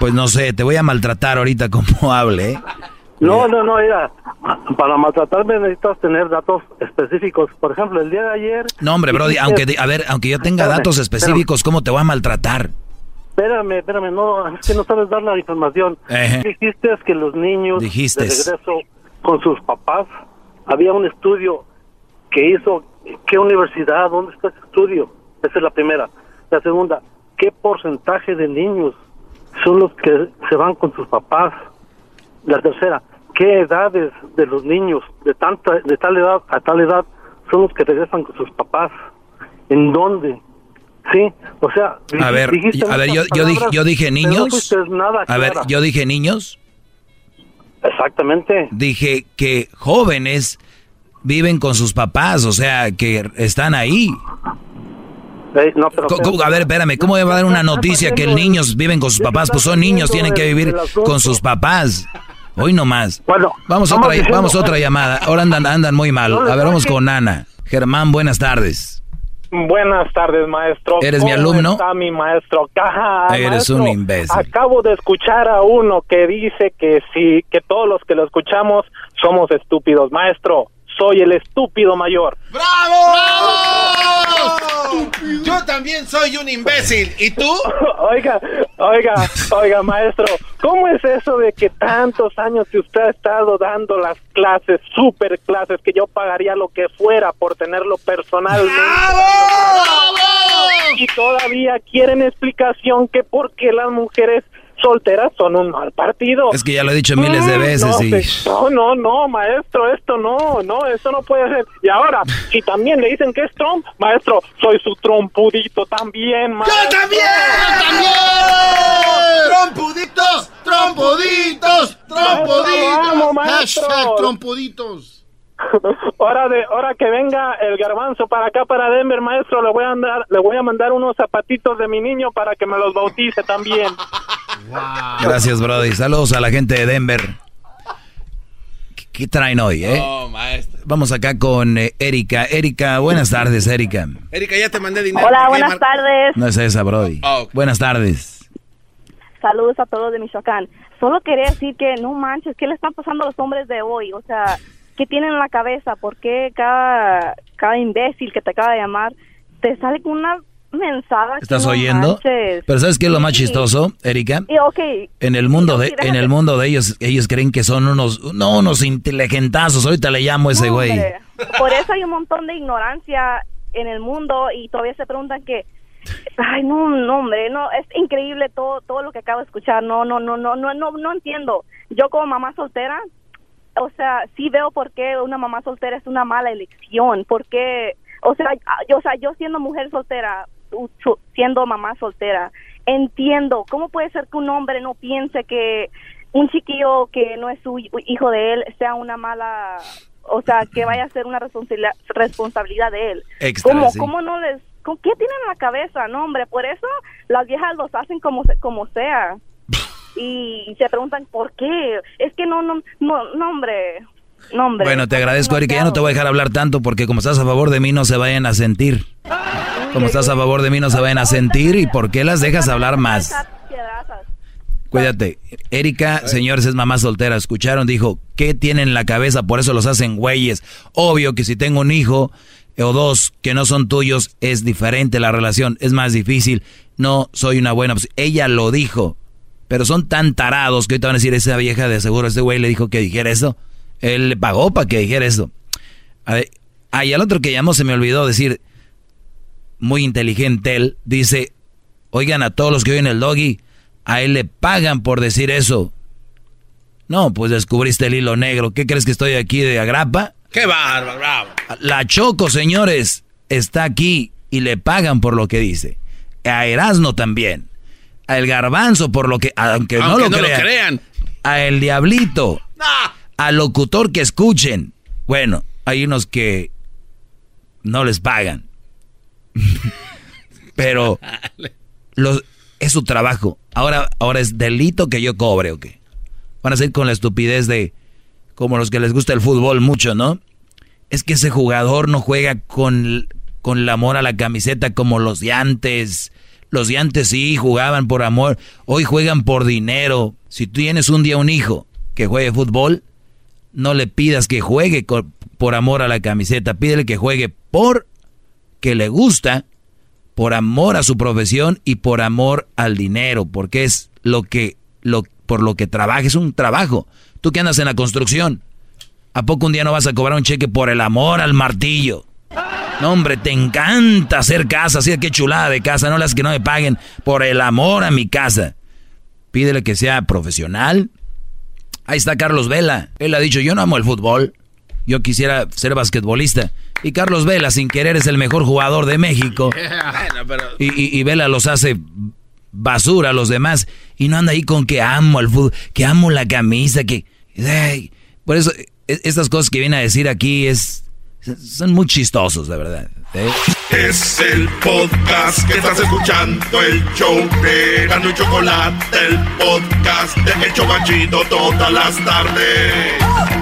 Pues no sé, te voy a maltratar ahorita como hable, ¿eh? No, no, no, mira. Para maltratarme necesitas tener datos específicos. Por ejemplo, el día de ayer... No, hombre, Brody, aunque, a ver, aunque yo tenga Espérame, datos específicos, ¿cómo te voy a maltratar? Espérame, espérame, no, es que no sabes dar la información. Ejé. Dijiste que los niños Dijiste. de regreso con sus papás, había un estudio que hizo, ¿qué universidad? ¿Dónde está ese estudio? Esa es la primera. La segunda, ¿qué porcentaje de niños son los que se van con sus papás? La tercera, ¿qué edades de los niños de tanta de tal edad a tal edad son los que regresan con sus papás? ¿En dónde? Sí, o sea, A ver, dijiste a ver, yo, yo dije, yo dije no niños. fuiste nada A ver, yo dije niños. Exactamente. Dije que jóvenes viven con sus papás, o sea, que están ahí. Eh, no, pero- a ver, espérame, ¿cómo va a dar una noticia que el niños viven con sus papás? Pues son niños, tienen que vivir con sus papás. Hoy no más. Bueno, vamos otra, diciendo- vamos a otra llamada. Ahora andan, andan muy mal. A ver, vamos con Ana. Germán, buenas tardes. Buenas tardes, maestro. ¿Eres mi ¿Cómo alumno? está mi maestro? Ajá, Eres maestro. un imbécil. Acabo de escuchar a uno que dice que sí, que todos los que lo escuchamos somos estúpidos. Maestro, soy el estúpido mayor. Yo también soy un imbécil. ¿Y tú? Oiga, oiga, oiga, maestro, ¿cómo es eso de que tantos años que usted ha estado dando las clases, super clases, que yo pagaría lo que fuera por tenerlo personalmente? Y todavía quieren explicación que por qué las mujeres solteras son un mal partido. Es que ya lo he dicho miles de Mm, veces no, y... se- No, no, no, maestro, esto no, no, esto no puede ser. Y ahora, si también le dicen que es Trump, maestro, soy su trompudito también, maestro. ¡Yo también! ¡Trompuditos! ¡Trompuditos! ¡Trompuditos! Vamos, maestro. Hashtag trompuditos. Hora de, hora que venga el garbanzo para acá para Denver, maestro, le voy a mandar, le voy a mandar unos zapatitos de mi niño para que me los bautice también. Gracias, Brody. Saludos a la gente de Denver. ¿Qué, qué traen hoy, eh? Maestro. Vamos acá con eh, Erika. Erika, buenas tardes, Erika. Erika, ya te mandé dinero. Hola, ¿Para qué buenas mar- tardes. No es esa, Brody. Ah. Buenas tardes. Saludos a todos de Michoacán. Solo quería decir que no manches, ¿qué le están pasando a los hombres de hoy? O sea, ¿qué tienen en la cabeza? ¿Por qué cada, cada imbécil que te acaba de llamar te sale con una mensada? ¿Estás no oyendo? manches? Pero ¿sabes qué es lo más Sí. chistoso, Erika? Y, ok, En el mundo de, en el mundo de ellos, ellos creen que son unos, no, unos inteligentazos. Ahorita le llamo a ese No, güey. Por eso hay un montón de ignorancia en el mundo y todavía se preguntan que ay no no hombre no es increíble todo todo lo que acabo de escuchar no no no no no no no entiendo yo como mamá soltera o sea sí veo por qué una mamá soltera es una mala elección porque o sea yo o sea yo siendo mujer soltera siendo mamá soltera entiendo cómo puede ser que un hombre no piense que un chiquillo que no es su hi- hijo de él sea una mala o sea que vaya a ser una responsabilidad responsabilidad de él Extra, ¿Cómo, sí. cómo no les ¿con qué tienen en la cabeza? No, hombre, por eso las viejas los hacen como como sea. Y se preguntan por qué. Es que no no no, no hombre. No, hombre. Bueno, te agradezco, Erika. Ya no te voy a dejar hablar tanto porque como estás a favor de mí no se vayan a sentir. Como estás a favor de mí no se vayan a sentir y por qué las dejas hablar más. Cuídate. Erika, señores, es mamá soltera. Escucharon, dijo, ¿qué tienen en la cabeza? Por eso los hacen güeyes. Obvio que si tengo un hijo o dos que no son tuyos, es diferente la relación, es más difícil. No soy una buena opción. Ella lo dijo. Pero son tan tarados que ahorita van a decir, esa vieja de seguro, este güey le dijo que dijera eso. Él le pagó para que dijera eso. A ver, ah, y al otro que llamó se me olvidó decir, muy inteligente él, dice, Oigan a todos los que oyen el doggy, a él le pagan por decir eso. No, pues descubriste el hilo negro. ¿Qué crees que estoy aquí de agrapa? ¡Qué bárbaro, bravo! La Choco, señores, está aquí y le pagan por lo que dice. A Erasno también. A El Garbanzo por lo que, aunque, no, lo, crean, A El Diablito. Al locutor que escuchen. Bueno, hay unos que no les pagan. Pero es su trabajo. Ahora, ahora es delito que yo cobre, ¿o qué? Van a ser con la estupidez de como los que les gusta el fútbol mucho, ¿no? Es que ese jugador no juega con, con el amor a la camiseta como los de antes. Los de antes sí jugaban por amor, hoy juegan por dinero. Si tienes un día un hijo que juegue fútbol, no le pidas que juegue por amor a la camiseta, pídele que juegue por que le gusta, por amor a su profesión y por amor al dinero, porque es lo que lo por lo que trabaja, es un trabajo. Tú que andas en la construcción, ¿a poco un día no vas a cobrar un cheque por el amor al martillo? No, hombre, te encanta hacer casa, así qué chulada de casa, no las que no me paguen por el amor a mi casa. Pídele que sea profesional. Ahí está Carlos Vela. Él ha dicho, yo no amo el fútbol. Yo quisiera ser basquetbolista. Y Carlos Vela, sin querer, es el mejor jugador de México. y, y, Vela los hace basura a los demás. Y no anda ahí con que amo el fútbol, que amo la camisa, que... por eso, e, estas cosas que viene a decir aquí es son muy chistosos, de verdad. ¿eh? Es el podcast que estás escuchando, el show de Gano y Chocolate, el podcast de El Chobachito todas las tardes.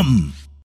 come.